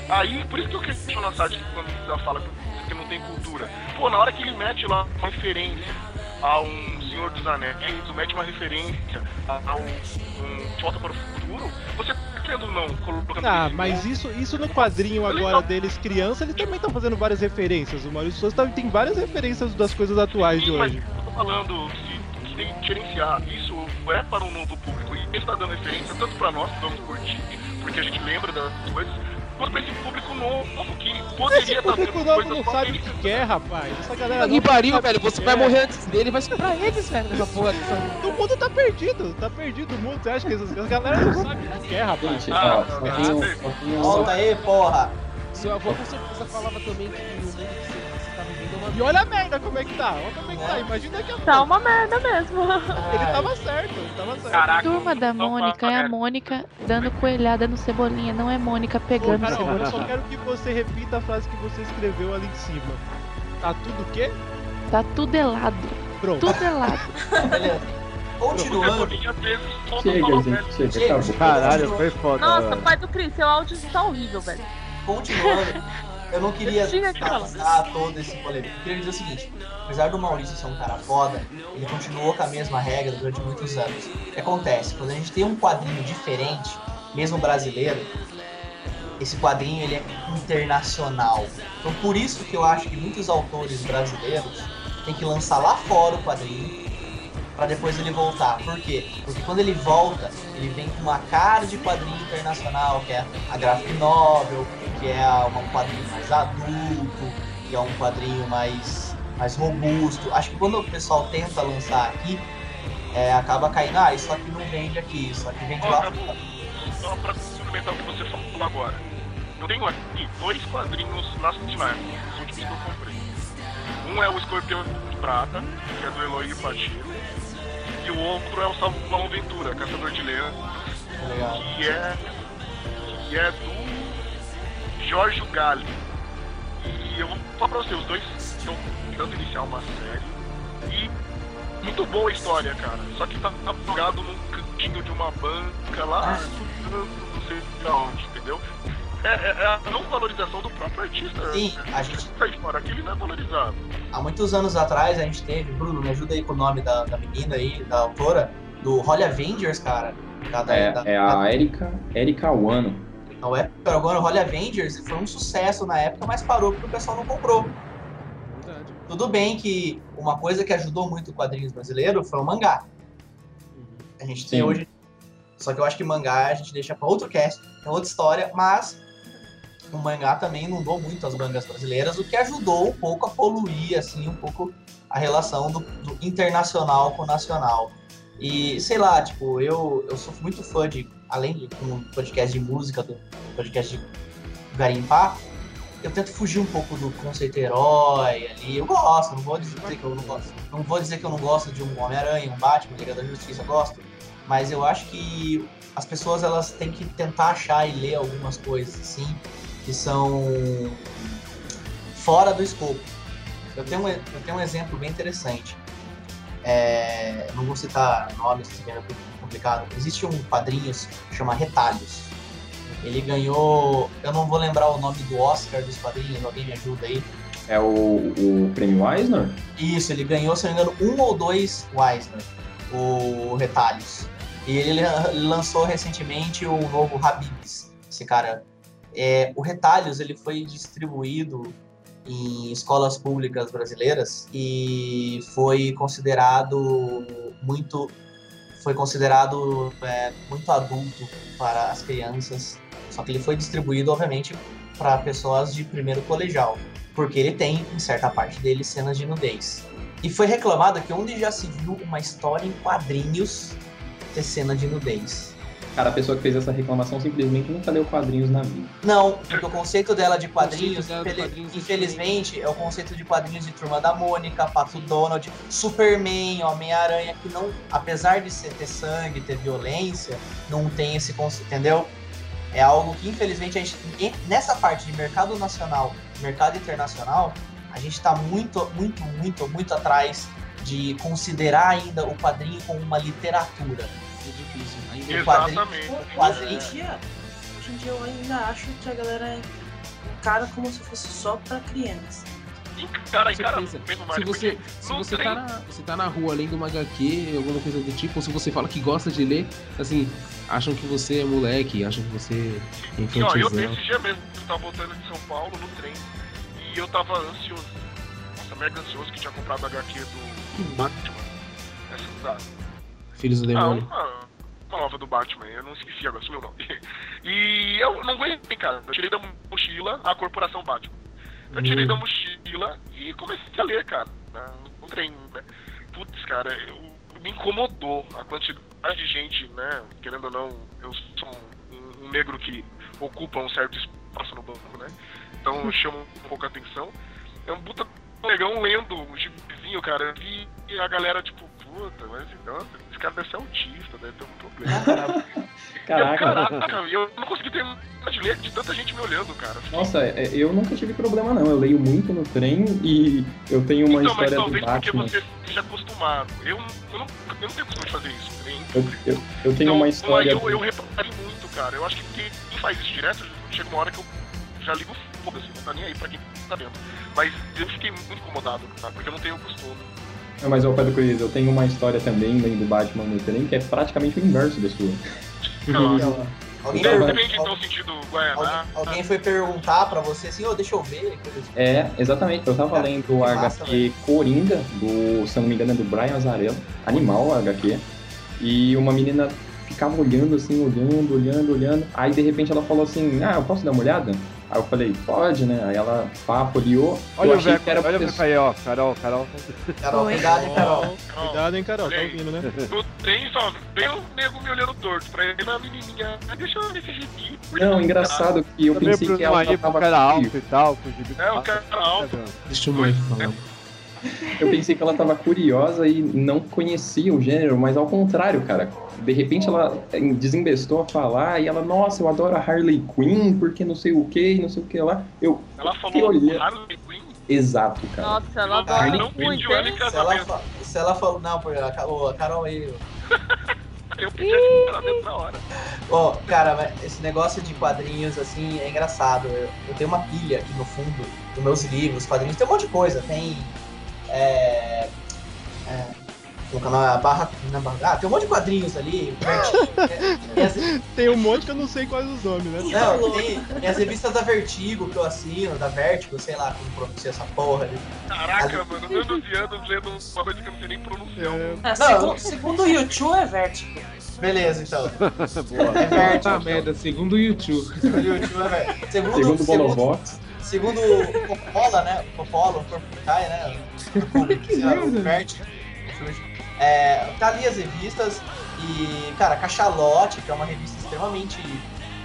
Aí, por isso que eu questiono a Sade quando ela fala que não tem cultura. Pô, na hora que ele mete lá uma referência a um Senhor dos Anéis, mete uma referência a, um, um De Volta para o Futuro, você tá querendo ou não, colocando Ah, isso mas isso, isso no quadrinho agora deles criança, eles também estão fazendo várias referências. O Maurício Souza tá- tem várias referências das coisas atuais de Sim, mas hoje. eu tô falando que tem que diferenciar. Isso é para um novo público e ele está dando referência tanto para nós que vamos curtir, porque a gente lembra das coisas, quanto para esse público novo que poderia Esse estar público vendo novo coisas não sabe o que que quer, rapaz. Essa galera Que pariu, velho. o Você vai quer. morrer antes dele, vai ser pra eles, velho, nessa porra. O mundo tá perdido, tá perdido o mundo. Você acha que essas, essa galera não sabe o que quer, rapaz? Gente, Ah, ó, tenho Volta aí, porra. Seu avô com certeza falava também que o mundo E olha a merda como é que tá. Olha como é que tá. Imagina que a Tá uma merda mesmo. [laughs] Ele tava certo, ele tava certo. Caraca, Turma da Mônica é a Mônica dando coelhada no cebolinha, não é Mônica Ô, pegando o Carol, eu cebolinha. só quero que você repita a frase que você escreveu ali em cima. Tá tudo o quê? Tá tudo helado. Pronto. Tudo helado. [laughs] Beleza. Continuando. Chega, gente, chega, Chega. Caralho, foi foda. Nossa, pai do Cris, seu áudio tá horrível, velho. Continuando, [laughs] eu não queria causar todo esse polêmico. Eu queria dizer o seguinte: apesar do Maurício ser um cara foda, ele continuou com a mesma regra durante muitos anos. O que acontece? Quando a gente tem um quadrinho diferente, mesmo brasileiro, esse quadrinho ele é internacional. Então por isso que eu acho que muitos autores brasileiros têm que lançar lá fora o quadrinho para depois ele voltar. Por quê? Porque quando ele volta, ele vem com uma cara de quadrinho internacional, que é a graphic novel, que é a- um quadrinho mais adulto, que é um quadrinho mais, mais robusto. Acho que quando o pessoal tenta lançar aqui, é, acaba caindo, ah, isso aqui não vende aqui, isso aqui vende lá fora. Só pra complementar o que você falou agora. Eu tenho aqui dois quadrinhos nacionais, os últimos que eu comprei. Um é o Escorpião de Prata, que é do Eloy Pacheco, e o outro é o Salvador Ventura, Caçador de Leão, que é, que é do Jorge Gali. E eu vou falar pra você, os dois estão tentando iniciar uma série. E muito boa a história, cara. Só que tá apagado num cantinho de uma banca lá, estudando, não sei de onde, entendeu? É, é- é a não valorização do próprio artista. Sim, né? a gente- Sai fora, aquele não é valorizado. Há muitos anos atrás a gente teve, Bruno, me ajuda aí com o nome da, da menina aí, da autora, do Holly Avengers, cara. Da, da, É, da- é a Erika, Erika Wano. Não é? Agora o Holly Avengers foi um sucesso na época, mas parou porque o pessoal não comprou. Tudo bem que uma coisa que ajudou muito o quadrinhos brasileiro foi o mangá. A gente tem Sim. hoje. Só que eu acho que mangá a gente deixa para outro cast, é outra história, mas o mangá também inundou muito as mangas brasileiras, o que ajudou um pouco a poluir, assim, um pouco a relação do, do internacional com o nacional. E, sei lá, tipo, eu, eu sou muito fã de, além de um podcast de música, do podcast de Garimpar, eu tento fugir um pouco do conceito herói ali. Eu gosto, não vou dizer que eu não gosto. Não vou dizer que eu não gosto de um Homem-Aranha, um Batman, Liga da Justiça, gosto. Mas eu acho que as pessoas elas têm que tentar achar e ler algumas coisas assim que são fora do escopo. Eu tenho um, eu tenho um exemplo bem interessante. É, não vou citar nomes, que é complicado. Existe um quadrinho que chama Retalhos. Ele ganhou, eu não vou lembrar o nome do Oscar dos quadrinhos, alguém me ajuda aí. É o, o prêmio Eisner? Isso, ele ganhou, se não me engano, um ou dois Eisner, o Retalhos. E ele lançou recentemente o novo Habibs, esse cara. É, o Retalhos ele foi distribuído em escolas públicas brasileiras e foi considerado muito foi considerado é, muito adulto para as crianças. Só que ele foi distribuído obviamente para pessoas de primeiro colegial porque ele tem em certa parte dele cenas de nudez. E foi reclamado que onde já se viu uma história em quadrinhos ter cena de nudez Cara, a pessoa que fez essa reclamação simplesmente nunca leu quadrinhos na vida. Não, porque o conceito dela de quadrinhos, dela de quadrinhos infelizmente, é o conceito de quadrinhos de Turma da Mônica, Pato Donald, Superman, Homem-Aranha, que não, apesar de ser, ter sangue, ter violência, não tem esse conceito, entendeu? É algo que infelizmente a gente, nessa parte de mercado nacional, mercado internacional, a gente está muito, muito, muito, muito atrás de considerar ainda o quadrinho como uma literatura. É difícil. O Exatamente. Hoje em quadrinho, dia, hoje em dia eu ainda acho que a galera encara como se fosse só pra criança. Cara, cara, Se você, se não você, tá na, você tá na rua lendo uma HQ, alguma coisa do tipo, ou se você fala que gosta de ler, assim, acham que você é moleque, acham que você é Sim, ó, eu infantilzão. esse dia mesmo, eu tava voltando de São Paulo no trem e eu tava ansioso. Nossa, mega ansioso que tinha comprado a HQ do Batman. Essa da. Filhos do Ah, demônio. uma, uma nova do Batman, eu não esqueci agora, sumiu o nome. [laughs] E eu não aguentei, cara. Eu tirei da mochila a Corporação Batman. Eu tirei Hum. da mochila e comecei a ler, cara. No trem, né? Putz, cara, eu, me incomodou a quantidade de gente, né? Querendo ou não, eu sou um, um negro que ocupa um certo espaço no banco, né? Então eu chamo um pouco a atenção. É um puta negão lendo um gibizinho, cara. E a galera, tipo, puta, mas nossa, esse cara deve ser autista, deve ter um problema. [laughs] Caraca. Eu, caraca, eu não consegui terminar de ler de tanta gente me olhando, cara. Nossa, é, eu nunca tive problema não. Eu leio muito no trem e eu tenho uma então, mas história do talvez porque Batman. você esteja acostumado. Eu, eu, não, eu não tenho costume de fazer isso. né? Eu, eu, eu tenho então, uma história. eu, eu reparei muito, cara. Eu acho que quem faz isso direto, chega uma hora que eu já ligo foda assim, não tá nem aí pra quem tá vendo. Mas eu fiquei muito incomodado, cara, porque eu não tenho costume. Não, mas, ô Pedro Cruz, eu tenho uma história também lendo Batman no trem que é praticamente o inverso da sua. Então, Alguém, foi, sentido Guaraná. alguém, alguém foi perguntar pra você assim, ô, deixa eu ver. É, exatamente. Eu tava lendo que o massa, HQ Coringa, do, se eu não me engano, é do Brian Azarello, Animal HQ. E uma menina ficava olhando assim, olhando, olhando, olhando. Aí de repente ela falou assim: Ah, eu posso dar uma olhada? Aí eu falei, pode, né? Aí ela pá, folheou. Olha eu o Veco, olha o Veco aí, ó. Carol, Carol. Carol, Oi. cuidado, hein, Carol. Cuidado, hein, Carol, tá ouvindo, né? No trem só tem um nego me olhando torto. Pra ele, na menininha, "Ah, deixa eu ver esse gibi. Não, engraçado que eu pensei que ela tava cara curiosa. alto e tal, com o gibi. É, o cara alto. Deixa o Mike falar. Eu pensei que ela tava curiosa e não conhecia o gênero, mas ao contrário, cara. De repente ela desembestou a falar e ela, nossa, eu adoro a Harley Quinn, porque não sei o que, não sei o que lá. Eu Ela falou olhando. Harley Quinn. Exato, cara. Nossa, ela Cara, adora não muito, pediu ela em? Se ela, se ela falou. Não, porque a, Ca- ô, a Carol aí. [laughs] Eu pedi ela em casamento na hora. Ó, cara, mas esse negócio de quadrinhos, assim, é engraçado. Eu, eu tenho uma pilha aqui no fundo dos meus livros, quadrinhos, tem um monte de coisa. Tem. É. é colocar na barra, na barra. Ah, tem um monte de quadrinhos ali. Vertigo, [laughs] é, tem as- Tem um monte que eu não sei quais os nomes, né? não, tem, tem as revistas da Vertigo que eu assino, da Vertigo, sei lá como pronuncia essa porra. ali. Caraca, mano, anos e anos lendo uma coisa que eu não sei nem pronunciar. Ah, Não, segundo, o YouTube é Vertigo. Beleza, então. [laughs] Boa. É Vertigo. Tá merda, segundo o YouTube. Segundo o YouTube é Vertigo. Segundo, Segundo o segundo, Bonovox. Segundo o Coppola, né? O Coppola, o corpo que cai, né? [laughs] O, sei lá, o. É, tá ali as revistas e, cara, Cachalote, que é uma revista extremamente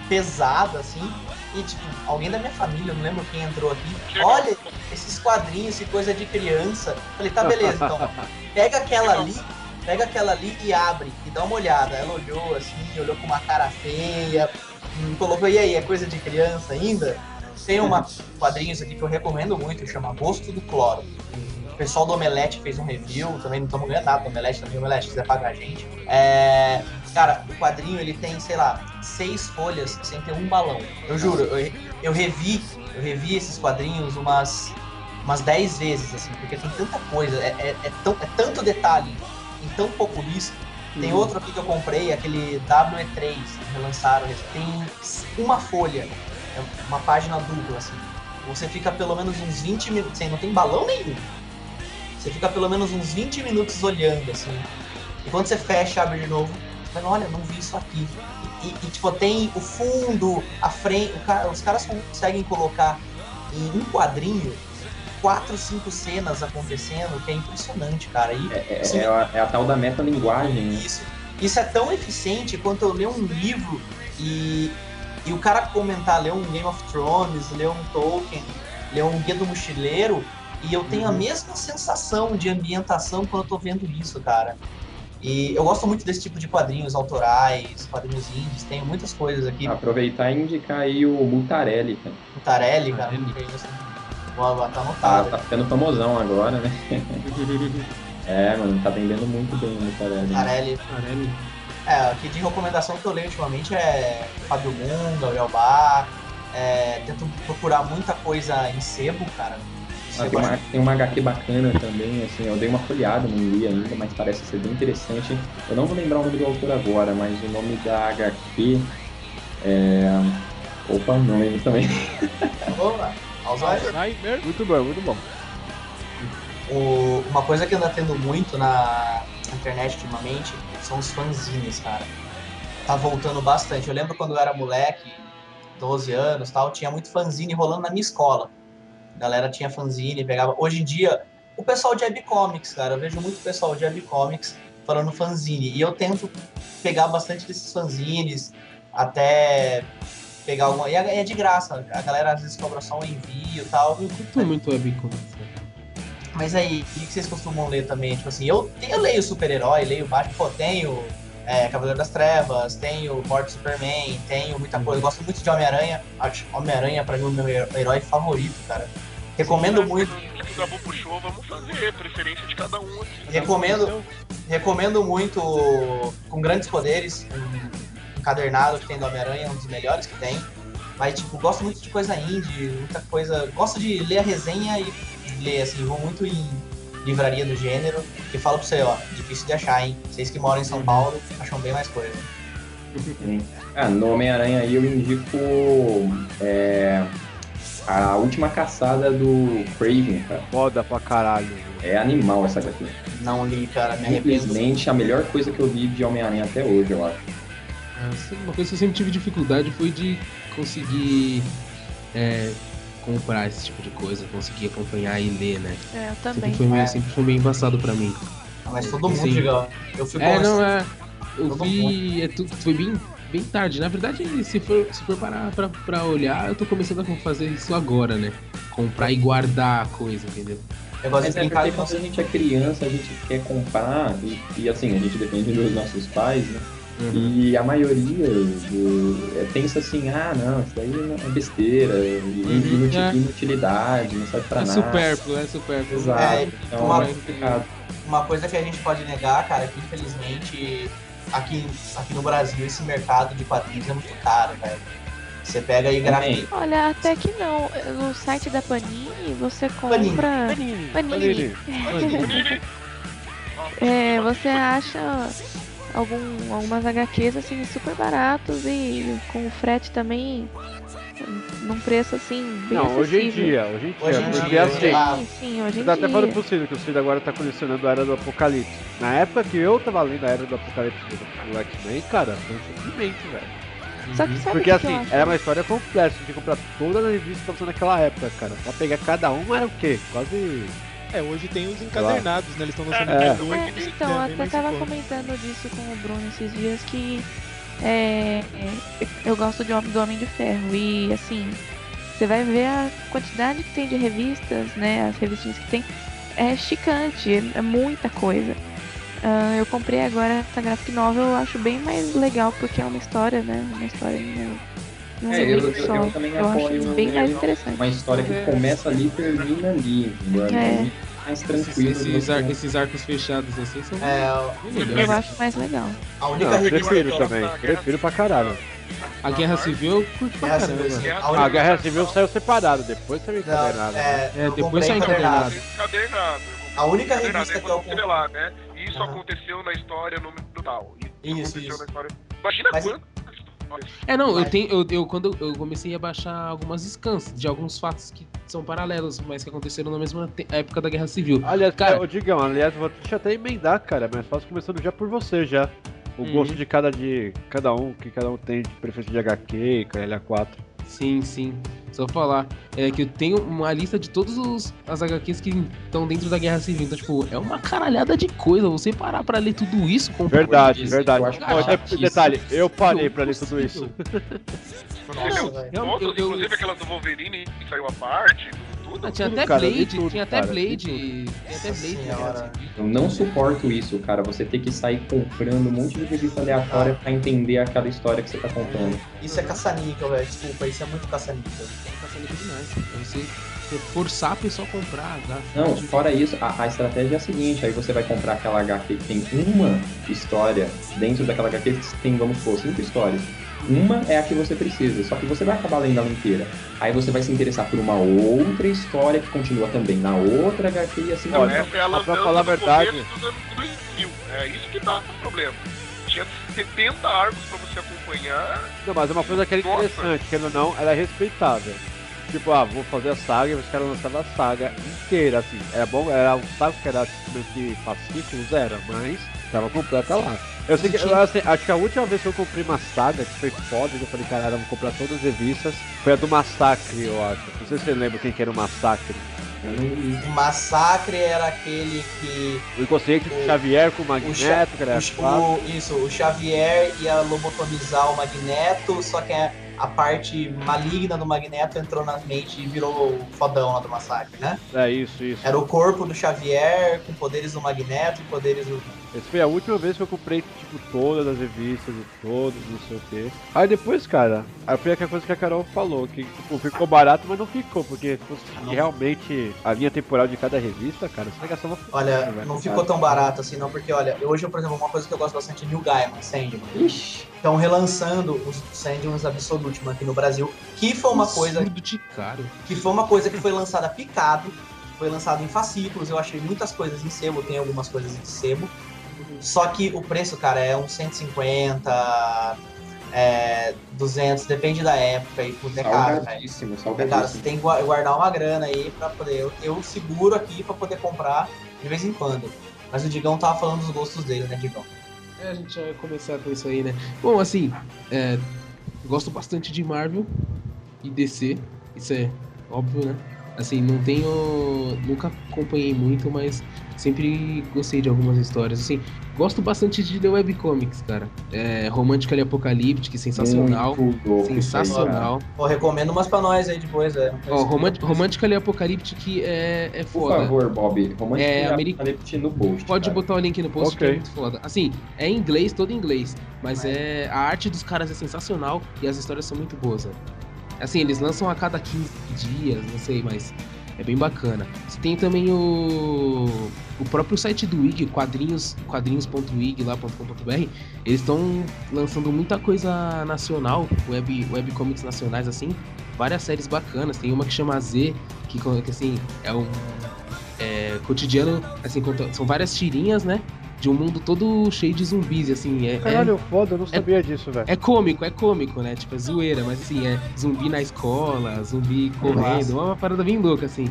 pesada, assim. E, tipo, alguém da minha família, não lembro quem entrou aqui. Olha, esses quadrinhos e coisa de criança. Falei, tá, beleza, então. [laughs] Pega aquela ali, pega aquela ali e abre e dá uma olhada. Ela olhou assim, olhou com uma cara feia, hum, colocou, e aí, é coisa de criança ainda? Tem uma quadrinhos aqui que eu recomendo muito, chama Gosto do Cloro. O pessoal do Omelete fez um review, também não estamos ganhando nada do Omelete, também o Omelete, se quiser pagar a gente. É, cara, o quadrinho ele tem, sei lá, seis folhas sem ter um balão. Eu juro, eu, eu revi, eu revi esses quadrinhos umas, umas dez vezes, assim, porque tem tanta coisa, é, é, é tão, é tanto detalhe em tão pouco risco. Tem Uhum. outro aqui que eu comprei, aquele WE3, que relançaram, tem uma folha, é uma página dupla, assim. Você fica pelo menos uns 20 minutos, sem não tem balão nenhum. Você fica pelo menos uns 20 minutos olhando, assim. E quando você fecha, abre de novo, você fala, olha, não vi isso aqui. E, e, tipo, tem o fundo, a frente, o ca- os caras conseguem colocar em um quadrinho quatro, cinco cenas acontecendo, que é impressionante, cara. E, É, assim, é a, é a tal da metalinguagem, né? isso, isso é tão eficiente quanto eu ler um livro e, e o cara comentar, ler um Game of Thrones, ler um Tolkien, ler um Guia do Mochileiro, e eu tenho a mesma sensação de ambientação quando eu tô vendo isso, cara. E eu gosto muito desse tipo de quadrinhos autorais, quadrinhos indies, tenho muitas coisas aqui. Aproveitar e indicar aí o Mutarelli, cara. Mutarelli, cara, botar Tá, anotado. tá ficando famosão agora, né? [laughs] é, mano, tá vendendo muito bem o Mutarelli. Mutarelli. É, aqui de recomendação que eu leio ultimamente é Fábio Munga, o Elbar. É, tento procurar muita coisa em sebo, cara. Ah, tem, uma, tem uma HQ bacana também, assim, eu dei uma folhada, não li ainda, mas parece ser bem interessante. Eu não vou lembrar o nome do autor agora, mas o nome da HQ é. Opa, não lembro também. [laughs] Opa, Alzheimer. Muito bom, muito bom. O- uma coisa que anda tendo muito na internet ultimamente são os fanzines, cara. Tá voltando bastante. Eu lembro quando eu era moleque, 12 anos tal, tinha muito fanzine rolando na minha escola. A galera tinha fanzine, pegava. Hoje em dia, o pessoal de webcomics, cara, eu vejo muito pessoal de webcomics falando fanzine. E eu tento pegar bastante desses fanzines, até pegar alguma. E é é de graça, a galera às vezes cobra só um envio e tal. Eu curto muito webcomics. Mas aí, o que vocês costumam ler também? Tipo assim, eu, eu leio super-herói, leio Batman, pô, tenho é, Cavaleiro das Trevas, tenho Morte Superman, tenho muita coisa. Eu gosto muito de Homem-Aranha. Homem-Aranha pra mim é o meu herói favorito, cara. Recomendo muito. O Gabu puxou, vamos fazer preferência de cada um aqui. Recomendo, recomendo muito Com Grandes Poderes, um encadernado que tem do Homem-Aranha, um dos melhores que tem. Mas, tipo, gosto muito de coisa indie, muita coisa. Gosto de ler a resenha e ler, assim, vou muito em livraria do gênero. E falo pra você, ó, difícil de achar, hein? Vocês que moram em São Paulo acham bem mais coisa. Ah, no Homem-Aranha aí eu indico é, a última caçada do Craven, cara. Foda pra caralho. É animal essa HQ. Não li, cara, me arrependo. Simplesmente a melhor coisa que eu vi de Homem-Aranha até hoje, eu acho. Ah, Uma coisa que eu sempre tive dificuldade foi de conseguir é, comprar esse tipo de coisa, conseguir acompanhar e ler, né? É, eu Sempre também. foi meio, É. sempre foi meio embaçado pra mim. Mas todo mundo, Sim. diga, eu fico É, não, é. Eu Todo vi. É, tu- foi bem, bem tarde. Na verdade, se for, se for parar pra, pra olhar, eu tô começando a fazer isso agora, né? Comprar e guardar a coisa, entendeu? Mas é porque quando a gente é criança, a gente quer comprar, e, e, assim, a gente depende dos nossos pais, né? E a maioria do, é, pensa assim, ah não, isso daí é besteira, Uhum, é. inutilidade, não serve pra É nada. supérfluo, é supérfluo. Exato. É, então uma- é complicado. Uma coisa que a gente pode negar, cara, é que infelizmente aqui, aqui no Brasil esse mercado de quadrinhos é muito caro, velho. Você pega aí gráfico. Olha, até que não. No site da Panini você Panini. compra. Panini. Panini. [laughs] É, você acha algum, algumas HQs assim super baratos e com frete também num preço assim bem Não, hoje em acessível. dia, hoje em dia, Hoje em porque dia, assim. ah, Sim, sim, hoje em Dá até dia. falando pro Cid, que o Cid agora tá colecionando a Era do Apocalipse. Na época que eu tava lendo a Era do Apocalipse do, X-Men, cara, foi um sofrimento, velho. Só que sabe Porque o que que assim, eu acho? era uma história completa, você tinha que comprar todas as revistas que estavam naquela época, cara. Pra pegar cada uma era o quê? Quase. É, hoje tem os encadernados, né? Eles estão lançando É. é. dois. É, então, até tava comentando disso com o Bruno esses dias que é, eu gosto de, do Homem de Ferro e assim, você vai ver a quantidade que tem de revistas, né? As revistinhas que tem, é chicante, é, é muita coisa. Ah, eu comprei agora essa graphic novel, eu acho bem mais legal porque é uma história, né? Uma história né, um É, eu, livro eu, só. eu também Eu acho bem mais interessante. uma história que começa ali e termina ali? É. muito mais tranquilo. Esses, você- ar- esses arcos fechados assim são. É, melhores. Eu acho mais legal. A única Não, prefiro eu- também. Prefiro pra caralho. A Guerra Civil eu curto pra caramba. A a única- A Guerra Civil saiu separado, depois saiu encadernado. é, É, eu depois saiu encadernado. Encadernado. A única revista que eu comprei. lá, né? Isso aconteceu na história no tal. Isso, Isso, aconteceu isso. na história. Imagina histórias. É, não, eu tenho. Eu, eu- quando eu comecei a baixar algumas scans de alguns fatos que são paralelos, mas que aconteceram na mesma te- época da Guerra Civil. Aliás, Cara- ô Digão, aliás, vou eu até emendar, cara, mas faço começando já por você já. O Uhum. gosto de cada de cada um, que cada um tem de preferência de HQ e KLA4. Sim, sim. Só falar. É que eu tenho uma lista de todas os, as HQs que estão dentro da Guerra Civil. Então, tipo, é uma caralhada de coisa. Você parar pra ler tudo isso com Verdade, verdade. eu acho de- chatíssimo. detalhe, eu parei pra ler tudo isso. Nossa. Eu- eu- eu- inclusive aquelas do Wolverine que saiu a parte, tudo. Ah, tinha tudo, até cara, Blade, tudo, tinha até cara, Blade. Tinha até Blade Senhora. Civil. Eu não suporto isso, cara. Você ter que sair comprando um monte de revista aleatória pra entender aquela história que você tá contando. Isso é caça-níquel, velho. Desculpa, isso é muito caça-níquel. Tá saindo demais. É você você forçar a pessoa a comprar. gastar Não, fora isso, a, a estratégia é a seguinte, aí você vai comprar aquela HQ que tem uma história, dentro daquela HQ que tem, vamos supor, cinco histórias. Uma é a que você precisa, só que você vai acabar lendo ela inteira. Aí você vai se interessar por uma outra história que continua também na outra HQ e assim Não, Olha, essa é pra falar a verdade- começo dos anos 2000. É isso que dá o problema. Tinha 70 arcos pra você acompanhar. Não, mas é uma coisa que era Nossa. interessante, que ou não, era respeitável. Tipo, ah, vou fazer a saga e os caras lançavam a saga inteira, assim. Era bom, era um saco que era simplesmente fascículos, era, mas tava completa lá. Eu sei que, eu, assim, acho que a última vez que eu comprei uma saga, que foi foda, que eu falei, caralho, vou comprar todas as revistas, foi a do Massacre, eu acho. Não sei se você lembra quem que era o Massacre. O massacre era aquele que. O inconsciente do Xavier com o Magneto, que era o, o- isso, o Xavier ia lobotomizar o Magneto, só que a, a parte maligna do Magneto entrou na mente e virou o fodão lá do massacre, né? É isso, isso. Era o corpo do Xavier com poderes do Magneto e poderes do. Essa foi a última vez que eu comprei, tipo, todas as revistas e todos, não sei o quê. Aí depois, cara, aí foi aquela coisa que a Carol falou, que tipo, ficou barato, mas não ficou, porque se fosse Não. realmente a linha temporal de cada revista, cara, você gastava Olha, velho. não ficou tão barato assim, não, porque olha, hoje, por exemplo, uma coisa que eu gosto bastante é New Gaiman, Sandman. Estão relançando os Sandmans Absolution aqui no Brasil, que foi uma coisa Absurdo de caro. que foi uma coisa que foi lançada picado, foi lançado em fascículos, eu achei muitas coisas em sebo, tem algumas coisas em sebo. Só que o preço, cara, é uns 150, é, 200, depende da época e tudo é caro, velho. Salgadíssimo, É caro, você tem que gua- guardar uma grana aí pra poder. Eu, eu seguro aqui pra poder comprar de vez em quando. Mas o Digão tava falando dos gostos dele, né, Digão? É, a gente já vai começar com isso aí, né? Bom, assim, é, gosto bastante de Marvel e DC, isso é óbvio, né? Assim, não tenho. Nunca acompanhei muito, mas sempre gostei de algumas histórias. Assim, gosto bastante de The Webcomics, cara. É, Romântica e Apocalíptica, sensacional. Louco Sensacional. Pô, recomendo umas pra nós aí depois, velho. Ó, Romântica, Romântica e Apocalíptica é, é Por foda. favor, Bob, romântico É, é, Ameri- no post. Pode cara. botar o link no post que Ok. é muito foda. Assim, é em inglês, todo em inglês. Mas é. A arte dos caras é sensacional e as histórias são muito boas, velho. Assim, eles lançam a cada 15 dias, não sei, mas é bem bacana. Você tem também o. O próprio site do Wig, quadrinhos, quadrinhos.wig lá.com.br, eles estão lançando muita coisa nacional, web, webcomics nacionais, assim, várias séries bacanas. Tem uma que chama Z, que, que assim, é um é, cotidiano, assim, são várias tirinhas, né? De um mundo todo cheio de zumbis, assim, é, é, Caralho, foda, eu não sabia disso, velho. é cômico, é cômico, né? Tipo, é zoeira, mas assim, é zumbi na escola, zumbi correndo, é uma parada bem louca, assim.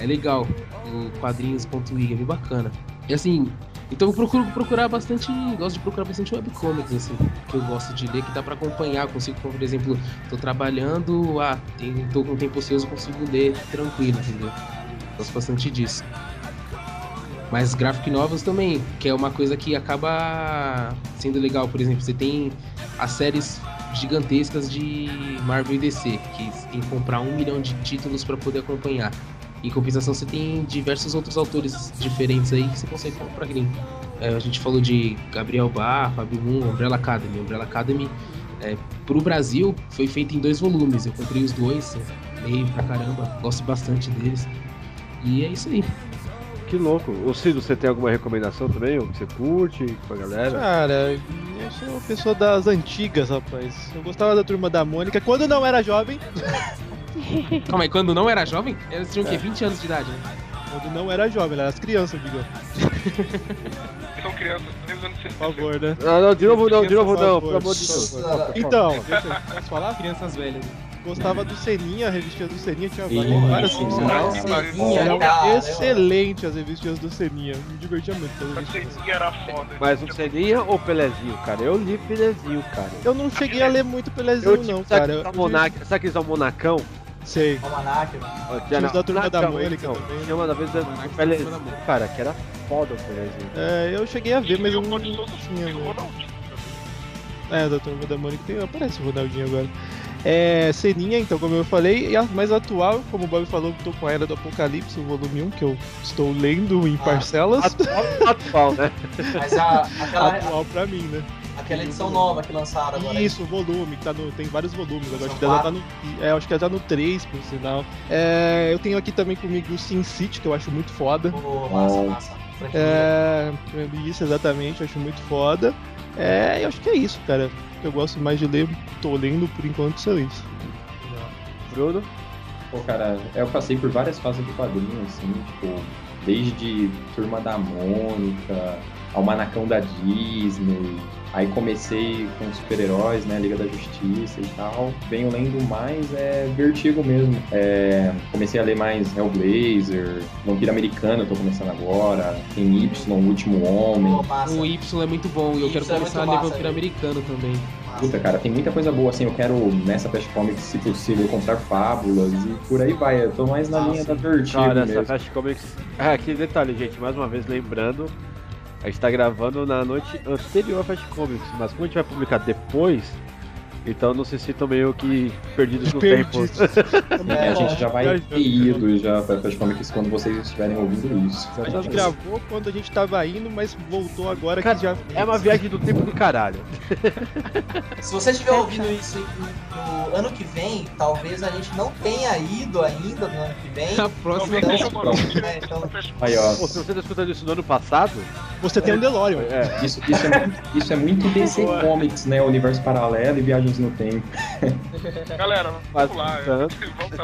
É legal. O quadrinhos.ig é bem bacana. E assim, então eu procuro procurar bastante. Gosto de procurar bastante webcomics, assim, que eu gosto de ler, que dá pra acompanhar. Eu consigo, por exemplo, tô trabalhando, ah, tem, tô com tempo ocioso, consigo ler tranquilo, entendeu? Gosto bastante disso. Mas graphic novels também, que é uma coisa que acaba sendo legal. Por exemplo, você tem as séries gigantescas de Marvel e DC, que tem que comprar um milhão de títulos para poder acompanhar. Em compensação, você tem diversos outros autores diferentes aí que você consegue comprar. nem, é, a gente falou de Gabriel Bar, Fábio Moon, Umbrella Academy. Umbrella Academy é, pro Brasil foi feito em dois volumes. Eu comprei os dois, leio pra caramba, gosto bastante deles. E é isso aí. Que louco. Ô Cido, você tem alguma recomendação também? Ou que você curte com a galera? Cara, eu sou uma pessoa das antigas, rapaz. Eu gostava da turma da Mônica quando não era jovem. [laughs] Calma aí, quando não era jovem? Elas tinham o quê? É. 20 anos de idade, né? Quando não era jovem, eram as crianças, digamos. São crianças, desde os anos 60. Por favor, né? Não, não, de novo não, de novo Por não, favor. pelo amor de Deus. Então, deixa eu- posso falar? Crianças velhas. Gostava do Seninha, a revistinha do Seninha tinha várias Seninha, Eram cara, excelentes as revistinhas do Seninha. Me divertia muito. Seninha era foda. Mas um Seninha ou Pelezinho, cara? Eu li Pelezinho, cara. Eu não cheguei a ler muito Eu Pelezinho, tive, não, sabe, cara. Eu- almonac- sabe aqueles almonacão? Sei. Almanac, Ó, Tinha os da turma da Mônica então. também. Tinha uma da vez da- Pelezinho, cara, que era foda o Pelezinho. É, eu cheguei a ver, mas eu o não tinha. o né? Ronaldinho. É, da turma da Mônica tem. Aparece o Ronaldinho agora. É, Seninha, então, como eu falei, e a mais atual, como o Bob falou, eu tô com a Era do Apocalipse, o volume 1, que eu estou lendo em Ah, parcelas. Atual, atual, né? Mas a, aquela, Atual pra mim, né? aquela edição nova que lançaram agora. Isso, o volume, que tá no, tem vários volumes. Agora acho que ela tá no. É, acho que ela tá no 3, por sinal. É, eu tenho aqui também comigo o Sin City, que eu acho muito foda. Pô, massa, massa. Franquia. É, isso, exatamente, eu acho muito foda. É, eu acho que é isso, cara. Que eu gosto mais de ler, tô lendo por enquanto são isso. Bruno? Pô, cara, eu passei por várias fases do quadrinho, assim, tipo, desde Turma da Mônica, Almanacão da Disney, aí comecei com super-heróis, né, Liga da Justiça e tal. Venho lendo mais é Vertigo mesmo. É, comecei a ler mais Hellblazer, Vampiro Americano, eu tô começando agora, tem Y, O Último Homem. O Y é muito bom e eu quero é começar a muito ler massa, Vampiro velho. Americano também. Puta, cara, tem muita coisa boa, assim, eu quero nessa Fast Comics, se possível, comprar fábulas e por aí vai. Eu tô mais na Ah, linha sim. da Vertigo Cara, essa mesmo. Fast Comics. Ah, aquele detalhe, gente, mais uma vez lembrando. A gente tá gravando na noite anterior à Fast Comics, mas como a gente vai publicar depois, então não se sintam meio que perdidos no tempo. [laughs] É, a gente já vai Já- ter ido já pra Fast Comics quando vocês estiverem ouvindo isso. A gente gravou quando a gente tava indo, mas voltou agora Cara, que já. É uma viagem do tempo do caralho. [laughs] Se você estiver ouvindo isso no ano que vem, talvez a gente não tenha ido ainda no ano que vem. [laughs] A próxima Então, é, então, Aí, ó. Pô, se você tá escutando isso no ano passado, Você tem um DeLorean. é. Isso, isso, é, muito- isso é muito DC Comics, né? Universo paralelo e viagens no tempo. [laughs] Galera, vamos lá. Volta,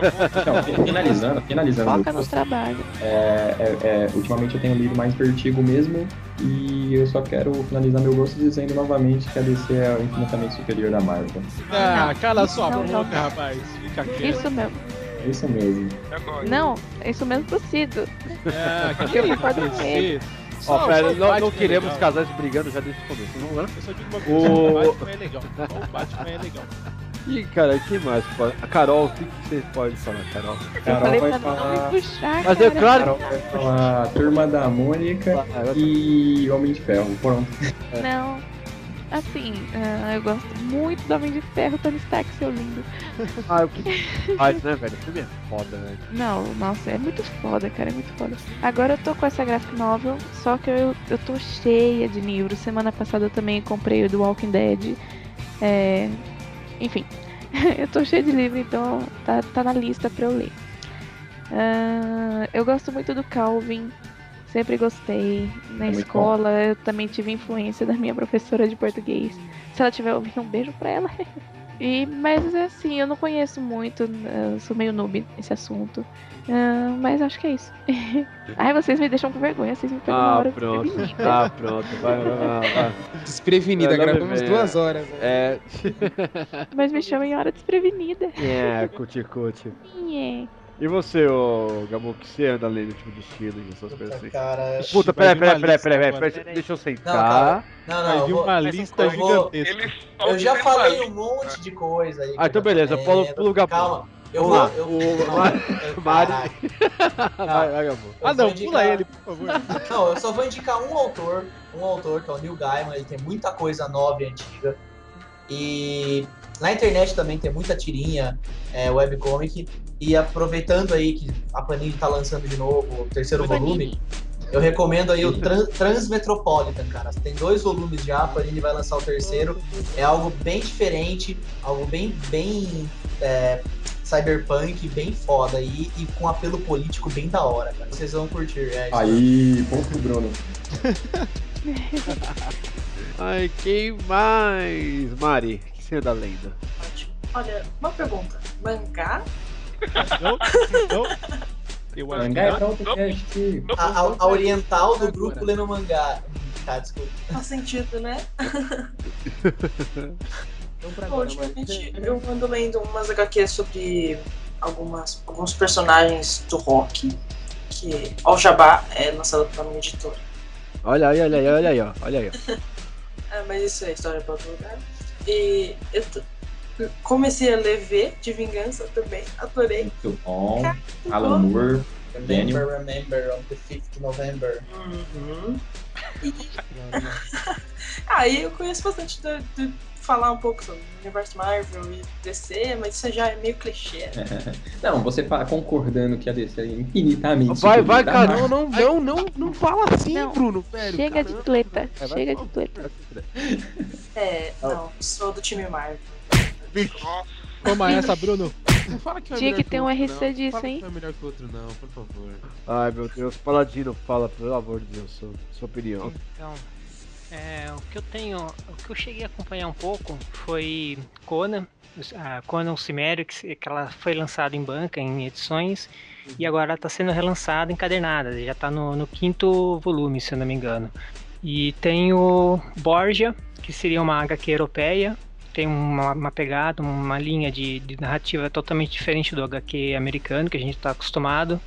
volta. Então, finalizando, finalizando. Foca nos trabalhos. É, é, é, ultimamente eu tenho lido mais Vertigo mesmo e eu só quero finalizar meu gosto dizendo novamente que a DC é o infinitamente superior da Marvel. Ah, Não, cala sua não, boca, não. rapaz. Fica quieto. Isso mesmo. É isso mesmo. É nóis. Não, isso mesmo pro Cido. É, que Eu isso, concordo com ele. Ó, Só- pera, não, não é queremos legal. casais brigando já desde o começo, não é? Eu só digo uma coisa, O- o Batman é legal. O Batman é legal. [laughs] E cara, que mais? pode- A Carol, o que, que você pode falar, Carol? Eu Carol falei vai pra não falar. me puxar, Mas eu, cara. claro, Carol vai falar Turma da Mônica Ah, e Homem de Ferro. Pronto. Não. Assim, ah, eu gosto muito do Homem de Ferro, Tony Stark, seu lindo. [laughs] Ah, o que faz, né, velho? O filme é foda, né? Não, nossa, é muito foda, cara, é muito foda. Agora eu tô com essa graphic novel, só que eu, eu tô cheia de livros. Semana passada eu também comprei o do Walking Dead. É, enfim, [laughs] eu tô cheia de livro, então tá, tá na lista pra eu ler. Ah, eu gosto muito do Calvin, sempre gostei. Na É escola eu também tive influência da minha professora de português. Se ela tiver ouvindo, um beijo pra ela. [laughs] E, mas assim, eu não conheço muito, sou meio noob nesse assunto. Ah, mas acho que é isso. [laughs] Ai, vocês me deixam com vergonha, vocês me pegam na Ah, hora pronto. Ah, pronto. Vai, vai, vai. vai. [laughs] Desprevenida, gravamos duas horas. né? É. Mas me chamam em hora desprevenida. É, cuti-cuti. Nhê. E você, ô Gabu, que você anda lendo tipo de estilo e essas coisas assim? cara. Puta, peraí, peraí, peraí, peraí, deixa eu Não, sentar. cara. Não, não, Vai eu vou- uma mas lista eu vou- gigantesca. Só Eu já falei um monte de coisa aí. Ah, então beleza, lendo. pulo- pulo o Gabu. Calma, eu vou. lá, Eu, o não, [laughs] Mari- eu- Mari- caralho. [laughs] Vai, vai, Gabu. Ah, vou não, indicar- pula ele, por favor. [laughs] Não, eu só vou indicar um autor, um autor que é o Neil Gaiman, ele tem muita coisa nova e antiga. E na internet também tem muita tirinha, é, webcomic. E aproveitando aí que a Panini tá lançando de novo o terceiro Panini. volume, Eu recomendo aí o Tran- Transmetropolitan, cara. Tem dois volumes já, a Panini vai lançar o terceiro. É algo bem diferente, algo bem, bem é, cyberpunk, bem foda e, e com apelo político bem da hora, cara. Vocês vão curtir, é isso. Aí, ponto pro Bruno. [laughs] Ai, quem mais? Mari, que você é da lenda? Olha, uma pergunta. Mangá? Não, não. Eu acho Mangá é que pra outro cast. A, a- a oriental do grupo lendo mangá. Tá, desculpa. Faz sentido, né? Então, pra Bom, agora, ultimamente mas- eu ando lendo umas HQs sobre algumas, alguns personagens do rock. Que Al Jabá é lançado pela minha editora. Olha aí, olha aí, olha aí. Olha aí. [laughs] É, mas isso é história pra outro lugar. E eu comecei a ler V de Vingança também. Adorei. Muito bom. Alan Moore, Daniel. Remember, remember, on the 5th November. Uhum. Aí [laughs] eu conheço bastante de, de falar um pouco sobre o universo Marvel e DC, mas isso já é meio clichê. [laughs] Não, você fala concordando que a DC é infinitamente. Vai, vai, cara. Não, não, não, não, não fala assim, Não, Bruno, velho. Chega de caramba. treta, É, vai, chega de treta. É, não, sou do time Marvel. Toma essa, Bruno. Não fala que um é Tinha que ter um outro, RC não. disso, Fala hein? que um é melhor que o outro, não, por favor. Ai, meu Deus, Paladino, fala, pelo amor de Deus, sua, sua opinião. Então, é, o que eu tenho, o que eu cheguei a acompanhar um pouco foi Conan, a Conan Cimério, que, que ela foi lançada em banca, em edições, e agora está sendo relançada encadernada, já está no, no quinto volume, se eu não me engano. E tem o Borgia, que seria uma HQ europeia, tem uma, uma pegada, uma linha de, de narrativa totalmente diferente do HQ americano, que a gente está acostumado.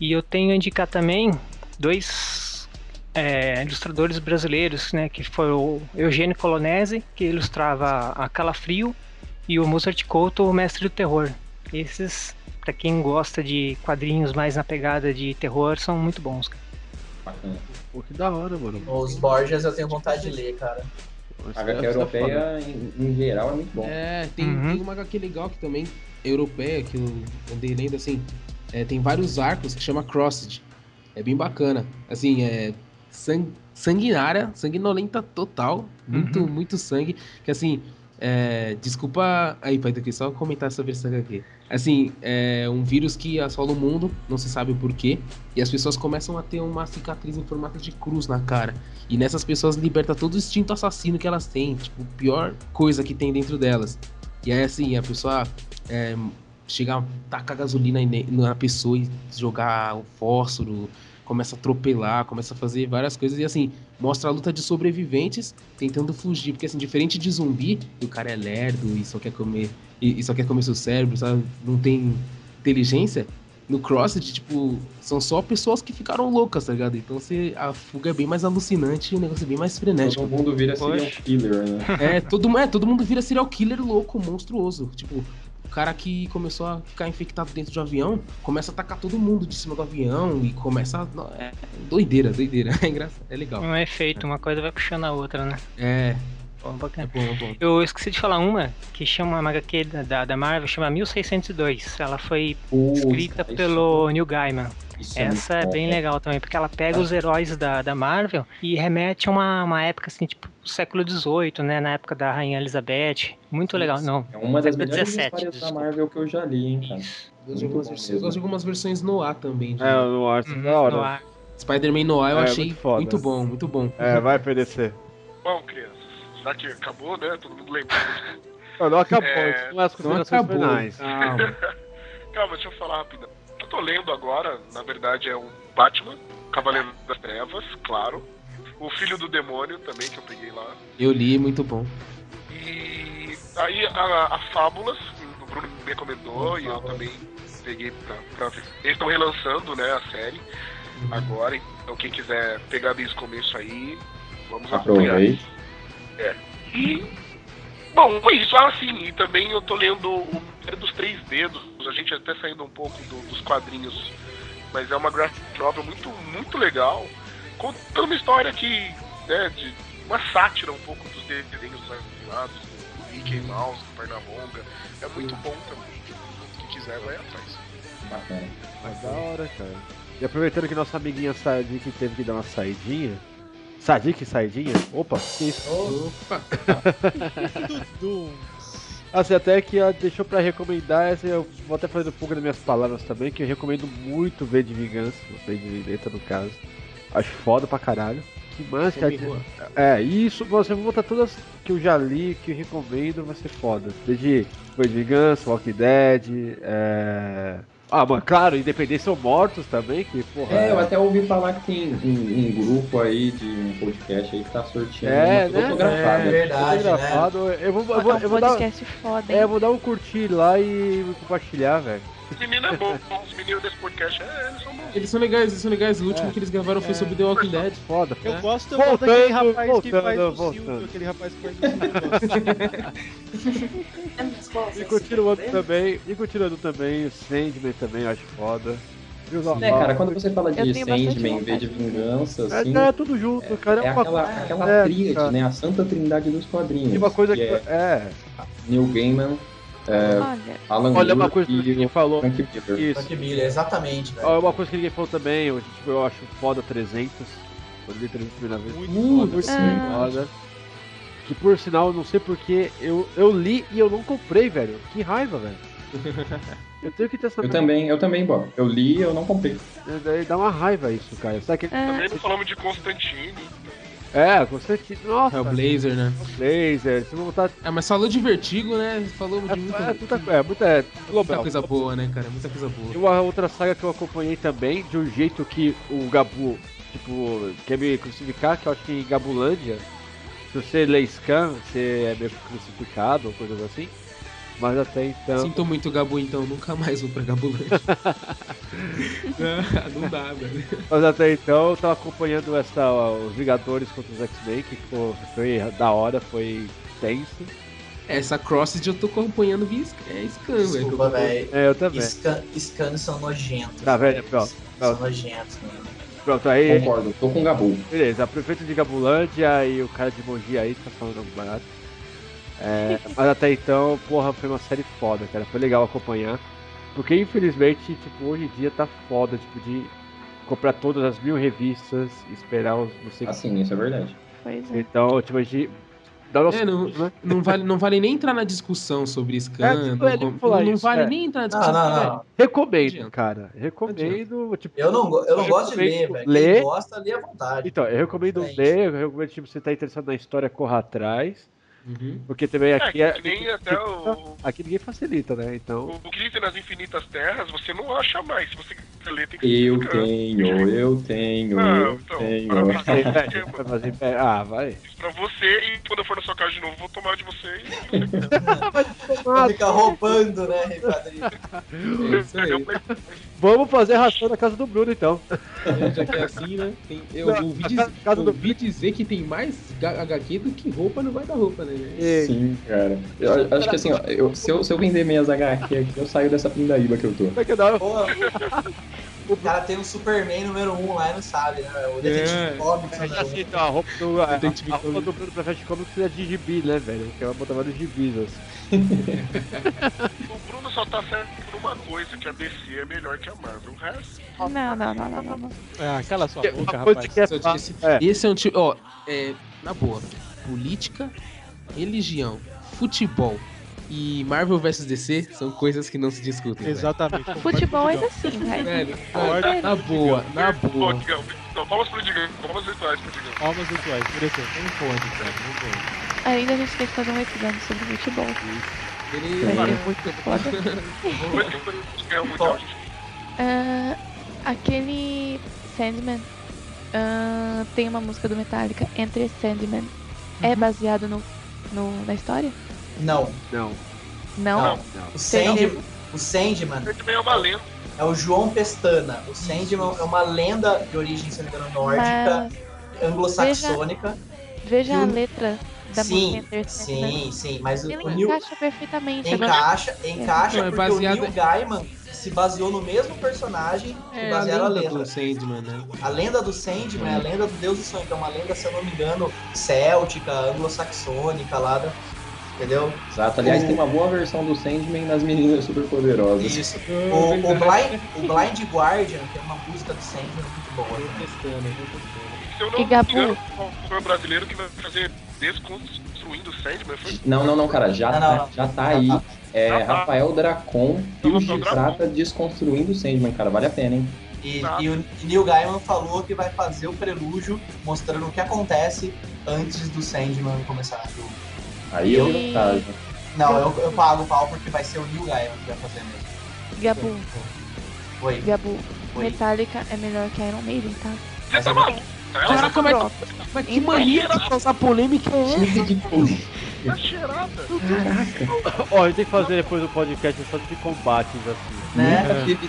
E eu tenho a indicar também dois é, ilustradores brasileiros, né, que foi o Eugênio Colonese, que ilustrava a Calafrio, e o Mozart Couto, o Mestre do Terror. Esses, para quem gosta de quadrinhos mais na pegada de terror, são muito bons. Cara. Bacana. Pô, que da hora, mano. Os Borgias eu tenho vontade de ler, cara. A HQ europeia, em, em geral, é muito bom. É, tem, Uhum. tem uma HQ legal que também, europeia, que eu andei lendo assim. é, tem vários arcos que chama Crossed. É bem bacana. Assim, é sang- sanguinária, sanguinolenta total. Muito, Uhum. muito sangue. Que assim, é, desculpa aí, pai, aqui só comentar sobre essa HQ. Assim, é um vírus que assola o mundo, não se sabe o porquê, e as pessoas começam a ter uma cicatriz em formato de cruz na cara. E nessas pessoas liberta todo o instinto assassino que elas têm, tipo, pior coisa que tem dentro delas. E aí, assim, a pessoa é, chega a tacar gasolina na pessoa e jogar o fósforo, começa a atropelar, começa a fazer várias coisas e assim, mostra a luta de sobreviventes tentando fugir, porque assim, diferente de zumbi, o cara é lerdo e só quer comer e, e só quer comer seu cérebro, sabe? Não tem inteligência. No Crossed, tipo, são só pessoas que ficaram loucas, tá ligado? Então você, a fuga é bem mais alucinante e o negócio é bem mais frenético. Todo mundo vira serial killer, né? É, todo, é, todo mundo vira serial killer louco, monstruoso. Tipo, cara que começou a ficar infectado dentro de um avião começa a atacar todo mundo de cima do avião e começa. a- não, É doideira, doideira. [laughs] É engraçado, é legal. Um efeito, uma coisa vai puxando a outra, né? É, é bacana. bom, é bom. Eu esqueci de falar uma que chama uma HQ da, da, Marvel, chama 1602. Ela foi escrita pelo Neil Gaiman. Isso Essa é muito bem bom. legal também, porque ela pega os heróis da, da Marvel e remete a uma, uma época assim, tipo, século XVIII, né? Na época da Rainha Elizabeth. Muito legal. Não, É uma das melhores 17, histórias da. Marvel que eu já li, hein, cara. Eu gosto algumas versões- eu gosto de algumas versões no ar também. de- É, no ar, Uhum, da hora. Spider-Man no ar eu É, achei muito foda. muito bom, muito bom. É, vai PDC. Bom, crianças, já que acabou, né? Todo mundo lembrou. Não, não acabou, É, não é as Não considerações acabou. finais. Calma. [laughs] Calma, deixa eu falar rapidão. Tô lendo agora, na verdade, é o Batman, Cavaleiro das Trevas, claro. O Filho do Demônio também, que eu peguei lá. Eu li, muito bom. E aí a, a Fábulas, que o Bruno me recomendou e eu também peguei pra, pra ver. Eles estão relançando, né, a série agora, então quem quiser pegar desde o começo aí, vamos acompanhar. Aproveite. E, bom, foi isso. Ah, sim, e também eu tô lendo o Mistério dos Três Dedos. A gente até saindo um pouco do- dos quadrinhos, mas é uma graphic novel muito, muito legal. Contando uma história que, né, de uma sátira um pouco dos desenhos animados, do Mickey Mouse, do Pernalonga. É muito bom também. Quem quiser vai atrás. Bacana. Mas da hora, cara. E aproveitando que nossa amiguinha Sadik teve que dar uma saidinha. Sadik saidinha? Opa, que isso? Opa! [laughs] [laughs] Assim, até que ela deixou pra recomendar, essa eu vou até fazer um pouco das minhas palavras também, que eu recomendo muito V de Vingança, V de Vendetta no caso. Acho foda pra caralho. Que mais, cara? Boa. É, isso, você vai botar todas que eu já li, que eu recomendo, vai ser foda. Desde V de Vingança, Walking Dead, é... Ah, mano, claro, Independência ou Mortos também, que porra. É, eu até ouvi falar que tem um, um grupo aí de um podcast aí que tá sorteando É, uma né? fotografada. É verdade, Fotografado. Eu vou, eu vou, É um eu vou dar, podcast foda, hein? é, eu vou dar um curtir lá e compartilhar, velho. Os meninos é bom, os meninos desse podcast, é, eles são bons. Eles são legais, eles são legais. O último É. que eles gravaram foi sobre The Walking Dead. Foda. Eu gosto Voltando, daquele rapaz que voltando, faz o voltando. Silvio, aquele rapaz que faz o Silvio. [laughs] E continuando também, e continuando também, o Sandman também eu acho foda. E os É, cara, quando você fala de Sandman, V de vontade. vingança, É, assim, é tudo junto, cara. é uma aquela, aquela é, tríade, cara. né? A santa trindade dos quadrinhos. E uma coisa que que. é É. Neil Gaiman, é, Olha, Alan Olha uma coisa que e ninguém falou. Frank Miller. Isso. Frank Miller, exatamente, velho. Ó, Uma coisa que ninguém falou também, eu, tipo, eu acho foda 300. Quando li 300 a primeira vez. Muito Muito foda. sim. foda. Que por sinal, eu não sei porque, eu, eu li e eu não comprei, velho. Que raiva, velho. [laughs] Eu tenho que ter essa Eu também, eu também, Bob. Eu li e eu não comprei. Daí dá uma raiva isso, cara. Sabe que... É. Também não falamos de Constantine. É, Constantine. Nossa, Hellblazer, né? Blazer. Se eu botar. É, mas falou de Vertigo, né? Falou de muita, É, muita, é, muita, é, muita global. coisa boa, né, cara? Muita coisa E boa. uma outra saga que eu acompanhei também, de um jeito que o Gabu, tipo, quer me crucificar, que eu acho que em Gabulândia, se você lê Scan, você é meio crucificado ou coisas assim. Mas até então. Sinto muito, Gabu, então. Nunca mais vou pra Gabulândia. [laughs] não, não dá, velho. Mas até então eu tava acompanhando essa, os Vingadores contra os X-Men, que ficou, foi da hora, foi tenso. Essa Crossed eu tô acompanhando via é Scan, velho. Desculpa, velho. É, eu também. Scan, scans são nojentos. Tá velho. pronto, São nojentos, mano. Pronto, aí. Concordo, tô com o Gabu. Beleza, a prefeita de Gabulândia e o cara de Mogi aí tá falando barato. É, mas até então, porra, foi uma série foda, cara. Foi legal acompanhar. Porque infelizmente, tipo, hoje em dia tá foda, tipo, de comprar todas as mil revistas e esperar os não sei Assim, isso é verdade. pois é. Então, tipo, a gente. Dá nosso É, não, né? não, vale, não vale nem entrar na discussão sobre Scan. [laughs] É, não, tipo, falar não isso, vale é. nem entrar na Não, discussão. não, velho. não. Recomendo, Adianta. cara. Recomendo, tipo. Eu não, eu não gosto de ler, velho. ler. Quem gosta, lê à vontade. Então, eu recomendo É ler, eu recomendo, tipo, você tá interessado na história, corra atrás. Uhum. Porque também aqui É, é. que nem até o, Aqui ninguém facilita, né? Então. o Crise nas Infinitas Terras, você não acha mais. Se você quiser ler, tem que Eu ficar. tenho, eu tenho, Não, eu então, tenho. Vai fazer- vai fazer pé- Ah, vai. Pra você, e quando eu for na sua casa de novo, eu vou tomar de você e [laughs] Vai ficar roubando, né, Padrinho? É isso aí. Vamos fazer ração na casa do Bruno, então. É, já que é assim, né? Tem- eu Não, ouvi, a diz- casa- do- ouvi dizer que tem mais HQ do que roupa no guarda-roupa, né? E- Sim, cara. Eu acho que assim, ó, eu- se, eu, se eu vender minhas HQ aqui, eu saio dessa pindaíba que eu tô. Como é que dá? O cara tem um Superman número 1 um lá e não sabe, né? O Detetive É. Comics É, número 1. sei, então, a roupa do, a, a, Detetive a roupa do Bruno pra Fast Comics é de gibi, né, velho? Porque ela botava nos gibis, assim. [laughs] O Bruno só tá certo uma coisa, que a DC é melhor que a Marvel. O resto. Não, não, não, não, não. Ah, cala sua boca, rapaz. que é é. esse é um tipo. Ó, é, na boa. Política, religião, futebol e Marvel vs DC são coisas que não se discutem. Exatamente. [laughs] Futebol ainda assim, vai. Velho, Sério? na boa, na boa. Não, palmas pro Digão, palmas virtuais pro Digão. Almas virtuais, mereceu. Não pode, cara, não pode. Ainda a gente tem que fazer um episódio sobre futebol. Ele vai ser muito foda. O. Ah, aquele Sandman ah, tem uma música do Metallica, Entre Sandman. É baseado no, no, na história? Não, Não, Não. não. O, Sand, o Sandman Ele também é uma lenda. é o João Pestana. O Sandman é uma lenda de origem, se não me engano, nórdica, Mas anglo-saxônica. veja E a o- letra da Sim, Sandman. sim, sim. Mas o, Ele o Neil encaixa perfeitamente. Encaixa, encaixa Não, é porque baseado- o Neil Gaiman se baseou no mesmo personagem que É a basearam a lenda letra. do Sandman, né? A lenda do Sandman é a lenda do Deus do Sonho, que é uma lenda, se eu não me engano, céltica, anglo-saxônica lá da. Entendeu? Exato. Aliás, O- tem uma boa versão do Sandman nas meninas superpoderosas. Isso. O, o, Blind, o Blind Guardian, que é uma música do Sandman muito boa. Se eu não me engano, foi o brasileiro que vai fazer Desconstruindo o Sandman. Foi Não, não, não, cara, já, Não, tá, não, não. já tá aí. É, Já tá. Rafael Dracon, Fios de. Prata desconstruindo o Sandman, cara, vale a pena, hein? E, Tá. e o Neil Gaiman falou que vai fazer o prelúdio mostrando o que acontece antes do Sandman começar a jogo. Aí eu E- vi casa. Não, eu, eu pago o pau porque vai ser o Neil Gaiman que vai fazer mesmo. Gabu, Oi. Gabu, Oi. Metallica é melhor que Iron Maiden, tá? Você tá maluco? Ela Caraca, mas, Pronto. mas que mania de causar polêmica é essa? Tá cheirada. Ó, a gente tem que fazer depois o podcast só de combates assim. Né?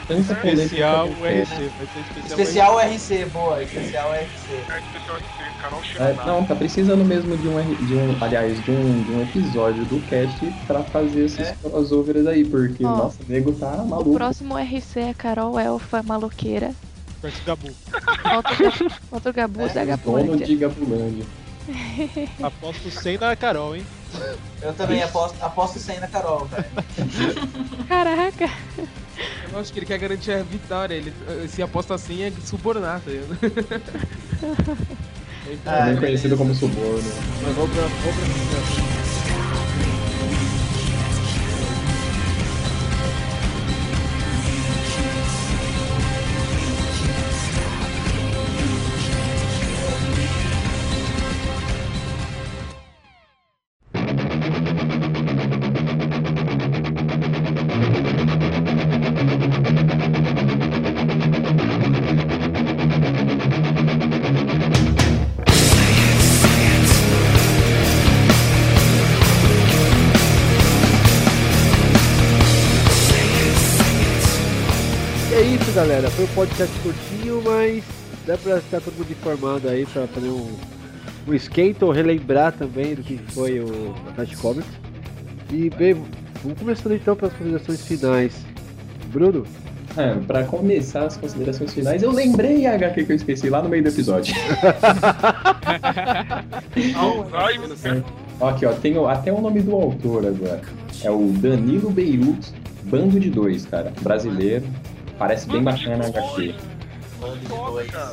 Tanta polêmica. Especial como URC, essa. vai ser especial, Especial RC, boa, especial RC. É especial RC, canal É, não, tá precisando mesmo de um, R- de um aliás, de um, de um episódio do cast pra fazer esses É. crossovers aí, porque, Ó, nossa, o nego tá O maluco. próximo RC é Carol Elfa Maloqueira versus Gabu. contra o Gabu, contra o Gabu É, da Dono Gabulândia. de Gabulândia. Aposto 100 na Carol, hein? Eu também aposto, aposto 100 na Carol, velho. Caraca! Eu acho que ele quer garantir a vitória. Ele, se aposta assim é subornar, tá ligado? Ah, Também conhecido como suborno. Mas vamos pra, vamos pra... galera. Foi um podcast curtinho, mas dá pra ficar todo mundo informado aí pra fazer um, um skate ou relembrar também do que foi o Flash Comics. E bem, vamos começando então pelas considerações finais. Bruno? É, pra começar as considerações finais, eu lembrei a HQ que eu esqueci lá no meio do episódio. [laughs] Ó, Aqui, ó, tem até o nome do autor agora. É o Danilo Beirut, Bando de Dois, cara. Brasileiro. Parece bem bacana a HQ.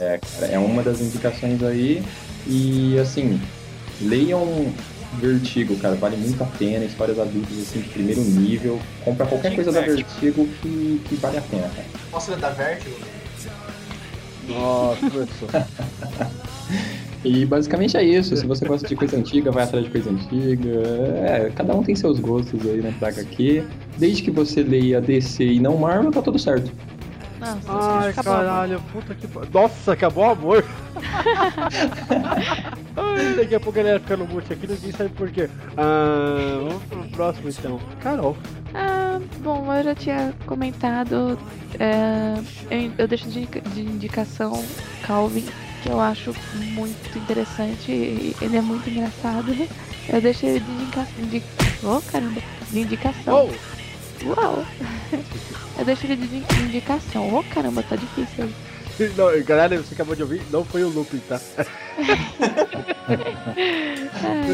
É, cara, é uma das indicações aí. E assim, leiam Vertigo, cara, vale muito a pena. Histórias adultas assim de primeiro nível. Compra qualquer coisa da Vertigo que, que vale a pena, cara. Posso ler da Vertigo? Nossa. [laughs] E basicamente é isso. Se você gosta de coisa antiga, vai atrás de coisa antiga. É, cada um tem seus gostos aí na praga aqui. Desde que você leia DC e não Marvel, tá tudo certo. Ai, acabou. caralho, puta que. Nossa, acabou o amor! [laughs] Ai, daqui a pouco a galera fica no mute aqui, ninguém sabe por quê. Ah, vamos pro próximo então. Carol. Ah, bom, eu já tinha comentado. é, eu, eu deixo de, de indicação Calvin, que eu acho muito interessante. e Ele é muito engraçado. [laughs] Eu deixo ele de indicação. De, oh, caramba! De indicação. Uau! [laughs] Eu deixo ele de indi- indicação. Oh, caramba, tá difícil. [laughs] Não, galera, você acabou de ouvir? Não foi o looping, tá? [laughs]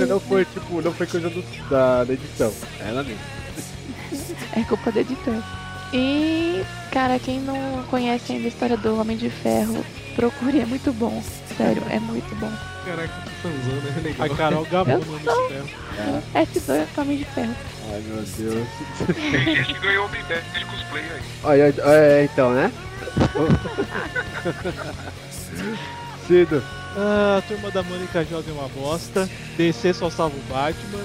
Não foi tipo, não foi coisa do- da, da edição. É ela mesmo. É culpa do editor. E, cara, quem não conhece ainda a história do Homem de Ferro, procure, é muito bom. Sério, é muito bom. Caraca, que fãzão, né? Legal. A Carol Gabu Eu no sou- de Ferro. S2 é o Homem de Ferro. Ai meu Deus. Tem gente que ganhou o Bidete de cosplay aí. Olha, é, então, né? Cido. Ah, a turma da Mônica joga é uma bosta. DC só salva o Batman.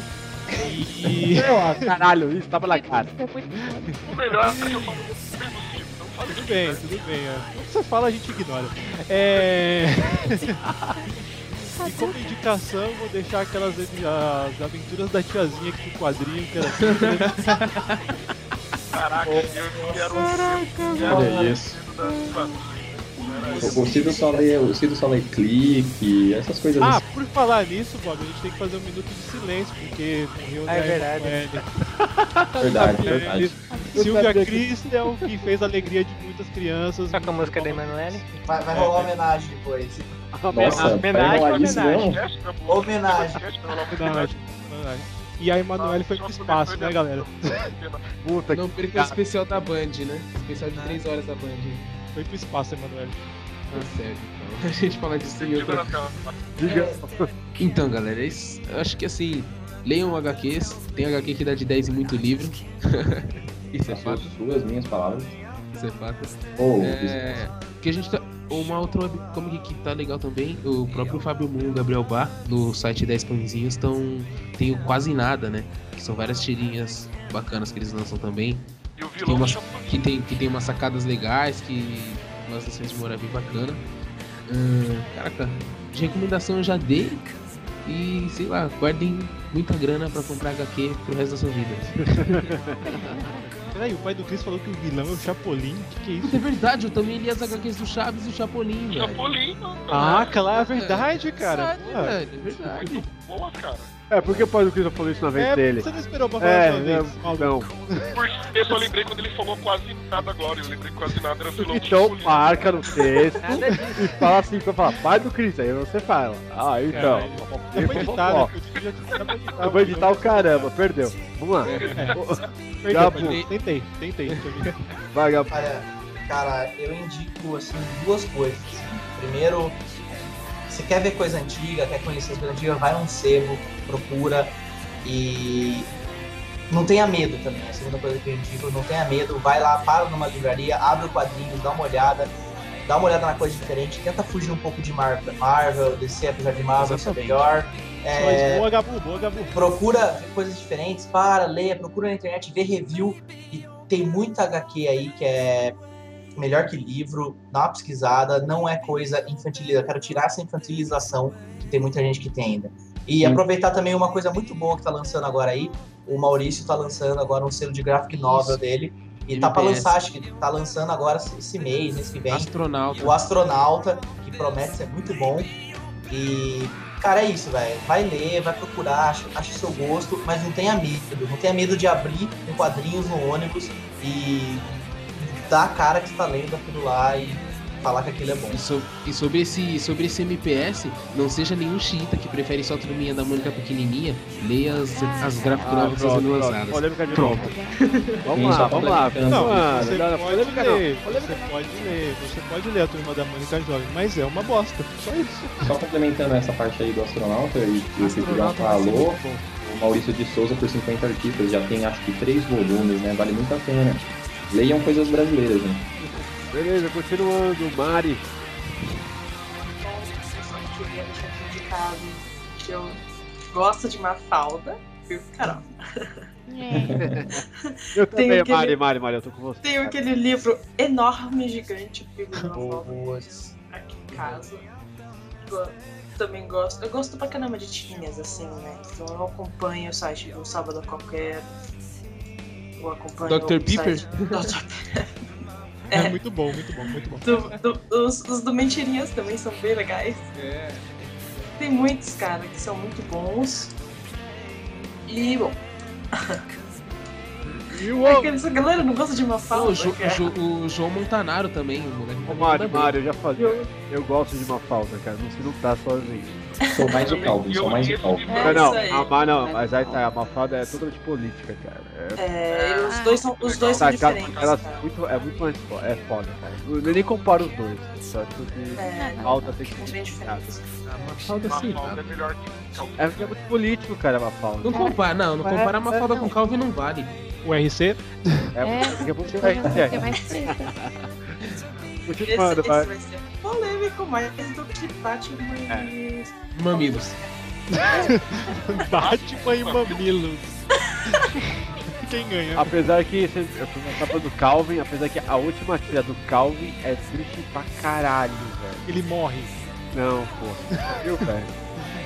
E. [laughs] Ah, caralho, isso tava na cara. É. O melhor é que eu falo Tudo bem, tudo bem. É. O que você fala a gente ignora. É. [laughs] E como indicação, vou deixar aquelas as aventuras da tiazinha que tinha quadrinho que era assim, [laughs] Caraca, eu quero um Olha isso. O, o Cido só lê, o Cido só lê clique, essas coisas Ah, assim. por falar nisso, Bob, a gente tem que fazer um minuto de silêncio, porque morreu Ah, é verdade. Verdade, [laughs] verdade. Silvia Christel, que fez a alegria de muitas crianças. Toca a música da Emanuele. Vai, vai rolar homenagem depois. Nossa, Homenagem, homenagem. Homenagem. Homenagem. E a Emanuele foi pro espaço, né, galera? Puta Não perca o especial da Band, né? Especial de 3 horas da Band. Foi pro espaço, Emanuele. Tá certo, então. [laughs] A gente fala disso em outra... Diga. Então, galera, isso, eu acho que assim, leiam HQs, tem HQ que dá de 10 e muito livro. [laughs] Isso é fato. suas, suas, minhas palavras. Isso é fato. Oh, é, que a gente tá. Uma outra webcomic que tá legal também, o próprio Fábio Moon e o Gabriel Bar, no site 10 Pãezinhos, estão. Tem o quase nada, né? Que são várias tirinhas bacanas que eles lançam também. E o Que vilão tem, do umas, Chapolin. que, tem, que tem umas sacadas legais, que. umas lições de moral bem bacana. Hum, caraca, de recomendação eu já dei. E sei lá, guardem muita grana pra comprar HQ pro resto da sua vida. [laughs] Peraí, o pai do Chris falou que o vilão é o Chapolin. O que, que é isso? É verdade, eu também li as HQs do Chaves e o Chapolin, velho. Chapolin, mano. Ah, claro, é verdade, cara. Verdade, Pô, velho, é verdade. Boa, cara. É, porque o pai do Cristo falou isso na vez É, dele. você não esperou pra falar É, sua é, vez, maluco. não. Porque eu só lembrei quando ele falou quase nada agora. Eu lembrei que quase nada era do Então marca no texto [laughs] e fala assim, quando fala pai do Cristo, aí você fala. Ah, então. Eu vou editar, né? Eu pra editar. Eu vou editar o caramba, perdeu. Vamos lá. Perdeu, Gabu. Tentei, tentei. eu. Vai, Gabu. Cara, eu indico assim duas coisas. Primeiro, se quer ver coisa antiga, quer conhecer as coisas antigas, vai num sebo, procura e não tenha medo também. A segunda coisa que eu indico, não tenha medo, vai lá, para numa livraria, abre o quadrinho, dá uma olhada, dá uma olhada na coisa diferente, tenta fugir um pouco de Marvel, Marvel DC, apesar de Marvel ser melhor. É, boa, Gabu, boa, Gabu. procura coisas diferentes, para, leia, procura na internet, vê review. E tem muita HQ aí que é melhor que livro, dá uma pesquisada, não é coisa infantilizada. Quero tirar essa infantilização que tem muita gente que tem ainda. E Sim. aproveitar também uma coisa muito boa que tá lançando agora aí. O Maurício tá lançando agora um selo de graphic novel dele. E tá pra lançar, acho que tá lançando agora esse mês, mês que vem Astronauta. o astronauta, que promete ser muito bom. E, cara, é isso, velho. Vai ler, vai procurar, acha, acha seu gosto, mas não tenha medo. Não tenha medo de abrir um quadrinhos no ônibus e dar a cara que você tá lendo aquilo lá e falar que aquilo é bom. E, so- e sobre, esse, sobre esse MPS, não seja nenhum xiita que prefere só a turminha da Mônica pequenininha, leia as, as Ah, novels pronto, sendo pronto. lançadas. Polêmica de Pronto. Vamos lá, está vamos lá. Não, você não, não, pode polêmica ler, não. Você pode ler, você pode ler a turma da Mônica Jovem, mas é uma bosta. Só isso. Só complementando essa parte aí do astronauta e que o Cipri já falou, o Maurício de Souza por 50 artistas já tem acho que três volumes, né? Vale muito a pena. Leiam coisas brasileiras, gente. Beleza, continuando. Mari. Eu só queria deixar aqui indicado que eu gosto de Mafalda, viu, Carol? [laughs] É. Eu também, aquele- Mari, Mari, Mari, eu tô com você. Tem aquele livro enorme, gigante, o livro de Mafalda Boas. aqui em casa. Também gosto. Eu gosto pra caramba de tirinhas, assim, né? Então eu acompanho o site do Sábado a Qualquer. Eu acompanho Dr. o Dr. [laughs] É. É. muito bom, muito bom, muito bom. Do, do- os, os do Mentirinhas também são bem legais. É. Tem muitos, cara, que são muito bons. E, bom. E o É essa galera não gosta de fala. o, Jo- o Jo- o João Montanaro também, o moleque Ô, Mário. Mário, eu já falei. Eu, eu gosto de uma falta, cara. Você não tá sozinho. Sou mais o Calvin, sou mais o Calvin. É não, isso aí. a, mas não, mas aí tá, a Mafalda é totalmente política, cara. É, É, e os dois são, os dois são tá, cara, diferentes. ela cara. muito, é muito mais foda, é foda, cara. Eu nem comparo os dois. Só que É, falta tem que são bem diferentes. Mafalda sim. Mafalda é melhor que Calvin. É, é muito político, cara, a Mafalda. Não compara, não, não É, compara a é, Mafalda não. com Calvin não vale. O RC, É, É, porque É, tem mais treta. Esse, continuando, esse vai. Ser polêmico mais do que Batman e... Mamilos. [laughs] Batman e Mamilos. [laughs] Quem ganha? Apesar que eu tô falando do Calvin, apesar que a última tira do Calvin é triste pra caralho, velho. Ele morre. Não, pô. Viu, velho?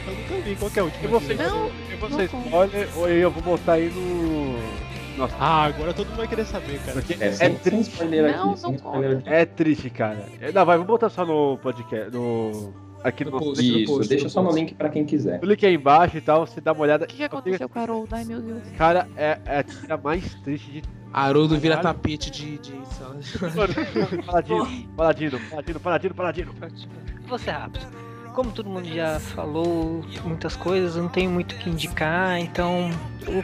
Eu nunca vi. Qual que é a última? E você, Não, e você não spoiler ou eu vou botar aí no. Nossa, Ah, agora todo mundo vai querer saber, cara. porque É, é, triste. spoiler Não, aqui, não spoiler. É triste, cara. É, Não, vai, vamos botar só no podcast. No. Aqui no, No post. Isso, post, deixa no só no post. link pra quem quiser. O link aí embaixo e tal, você dá uma olhada. O que, que aconteceu com a Harold? Ai meu Deus. Cara, é, é a tira mais triste de Haroldo vira Caralho. tapete de, de [laughs] Paladino, Paladino, Paladino, Paladino, Paladino. Vou ser rápido. como todo mundo já falou muitas coisas, eu não tenho muito o que indicar, então o, o eu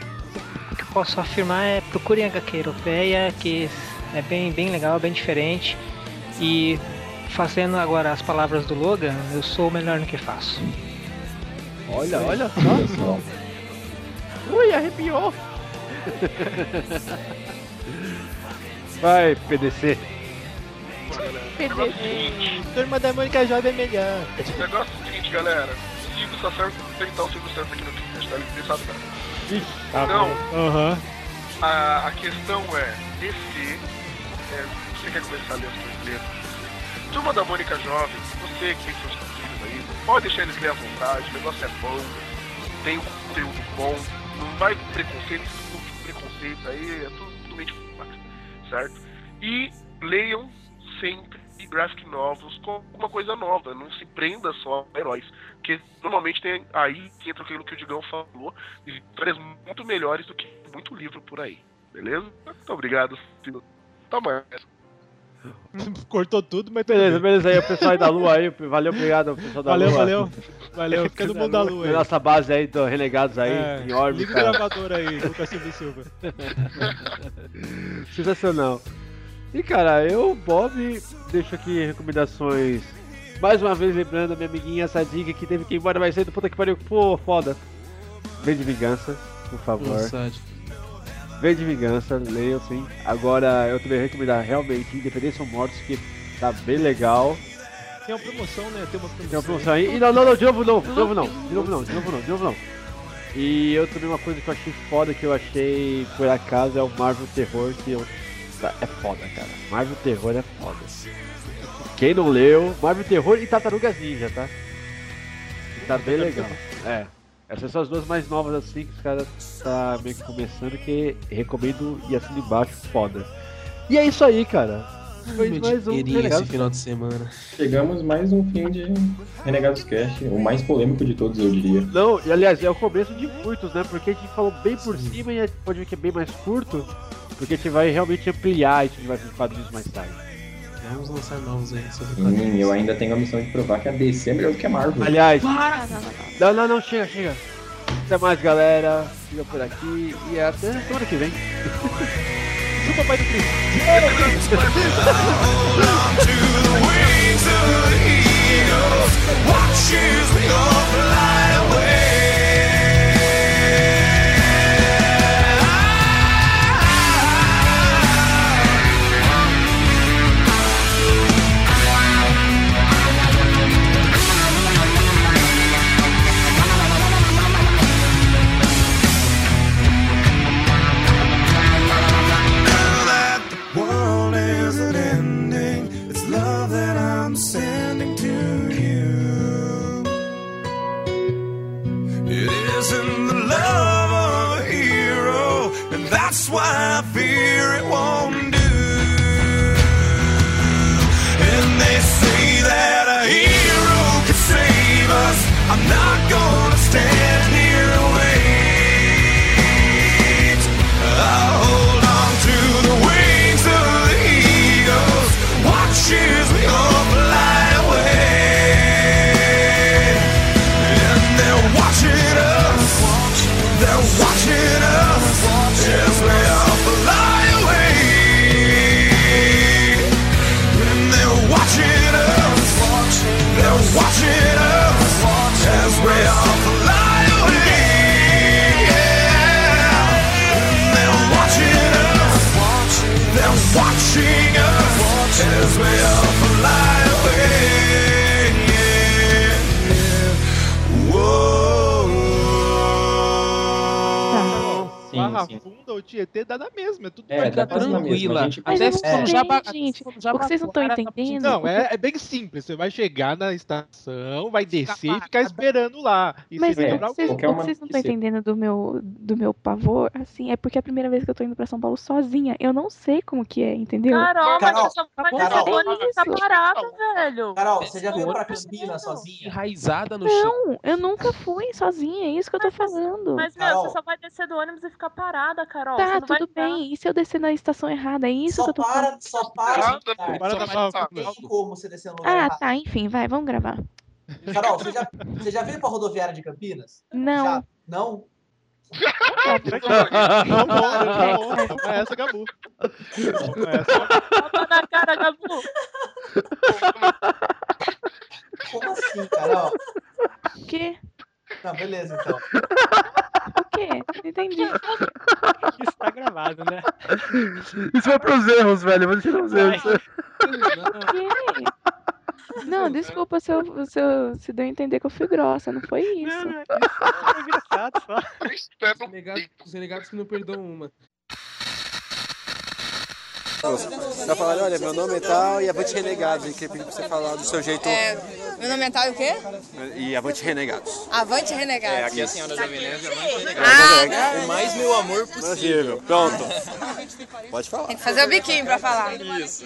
posso afirmar é procurem a HQ europeia, que é bem, bem legal, bem diferente. E fazendo agora as palavras do Logan, eu sou o melhor no que faço. Olha, olha só. Ui, arrepiou. Vai, PDC. Turma da Mônica Jovem é melhor. O negócio é o seguinte, galera. O Silvio só serve pra tentar o Silvio Santos aqui no podcast, tá? Ele sabe nada. Tá Então, a, a questão é, DC, é, você quer começar a ler as coisas dele? Turma da Mônica Jovem, você que tem seus filhos aí, pode deixar eles ler à vontade, o negócio é bom, tem um conteúdo bom, não vai com preconceito, esse de preconceito aí, é tudo, tudo mente fácil, certo? E leiam sempre graphic novels com uma coisa nova, não se prenda só a heróis, porque normalmente tem aí que entra aquilo que o Digão falou, histórias muito melhores do que muito livro por aí, beleza? Muito obrigado, filho. Toma essa. [laughs] Cortou tudo, mas Beleza, beleza aí, o pessoal aí da Lua aí. Valeu, obrigado, pessoal da Valeu, Lua. valeu. Valeu, [laughs] fica no mundo da lua aí. Nossa base aí do Renegados aí, É, em órbita. Liga o gravador aí, Lucas Silva e [laughs] Silva. Sensacional. E cara, eu, Bob, deixo aqui recomendações. Mais uma vez lembrando a minha amiguinha Sadiga que teve que ir embora mais cedo, puta que pariu, pô, foda. Vem de vingança, por favor. Vem de vingança, leiam sim. Agora eu também recomendar realmente Independência ou Mortos, que tá bem legal. Tem uma promoção, né? Tem uma promoção. Tem uma promoção aí. E não, não, não, de novo não, de novo não, de novo não, de novo não, de novo não. E eu também uma coisa que eu achei foda, que eu achei por acaso, é o Marvel Terror, que eu... é foda, cara. Marvel Terror é foda. Quem não leu, Marvel Terror e Tartarugas Ninja, tá? E tá bem legal. É. Essas são as duas mais novas assim que os caras tá meio que começando, que recomendo e assino embaixo, foda. E é isso aí, cara. Foi mais um dinheirinho esse Renegados. final de semana. Chegamos mais um fim de Renegados Cast, o mais polêmico de todos, eu diria. Não, e aliás, é o começo de muitos, né? Porque a gente falou bem por cima e a gente pode ver que é bem mais curto, porque a gente vai realmente ampliar esse universo de quadrinhos mais tarde. Vamos lançar novos aí sobre Sim, eu ainda tenho a missão de provar que a DC é melhor do que a Marvel. Aliás, Para! Não, não, não. chega, chega. Até mais, galera. Fica por aqui e até semana que vem. [laughs] Chupa, pai do Cristo. That's A gente Mas Até eu não se for no sei, Jaba- gente. for no O que vocês não estão tá entendendo? Não, é, é bem simples. Você vai chegar na estação, vai descer e ficar esperando lá. E Mas é, vocês, o que vocês não estão entendendo do meu, do meu pavor, assim, é porque é a primeira vez que eu tô indo pra São Paulo sozinha. Eu não sei como que é, entendeu? Carol, mas você só vai Carol. descer do ônibus e ficar Isso. parada, velho. Carol, você já veio pra Campinas sozinha? enraizada no chão. Não, eu nunca fui sozinha, é isso que eu tô falando. Mas, meu, você só vai descer do ônibus e ficar parada, Carol. Tá, tudo bem. E se eu descer na estação errada? É isso que eu tô para, só para, Nada. Para da tá. como você descer no lugar Ah, errado. tá, enfim, vai, vamos gravar. Carol, você já, você já veio pra rodoviária de Campinas? Não. Já? Não? Não, não, não, não, não é essa, Gabu. Não é essa. Tapa na cara, Gabu. Como assim, Carol? O quê? Não, beleza, então. Quê? Não entendi. [laughs] Isso tá gravado, né? Isso vai pros erros, velho. Vou tirar os erros. O quê? Não, desculpa se eu, se eu se deu a entender que eu fui grossa, não foi isso. É engraçado só. Um Renegados- Os renegados que não perdoam uma. Tá falando, olha, meu nome é tal e Avante Renegados. E queria pedir pra você falar do seu jeito. É, meu nome é tal e o quê? E Avante Renegados. Avante Renegado. É, aqui é a senhora Jovem Nerd, aqui. Ah, Ah, o mais meu amor possível. Pronto. Pode falar. Tem que fazer o biquinho pra falar. Isso.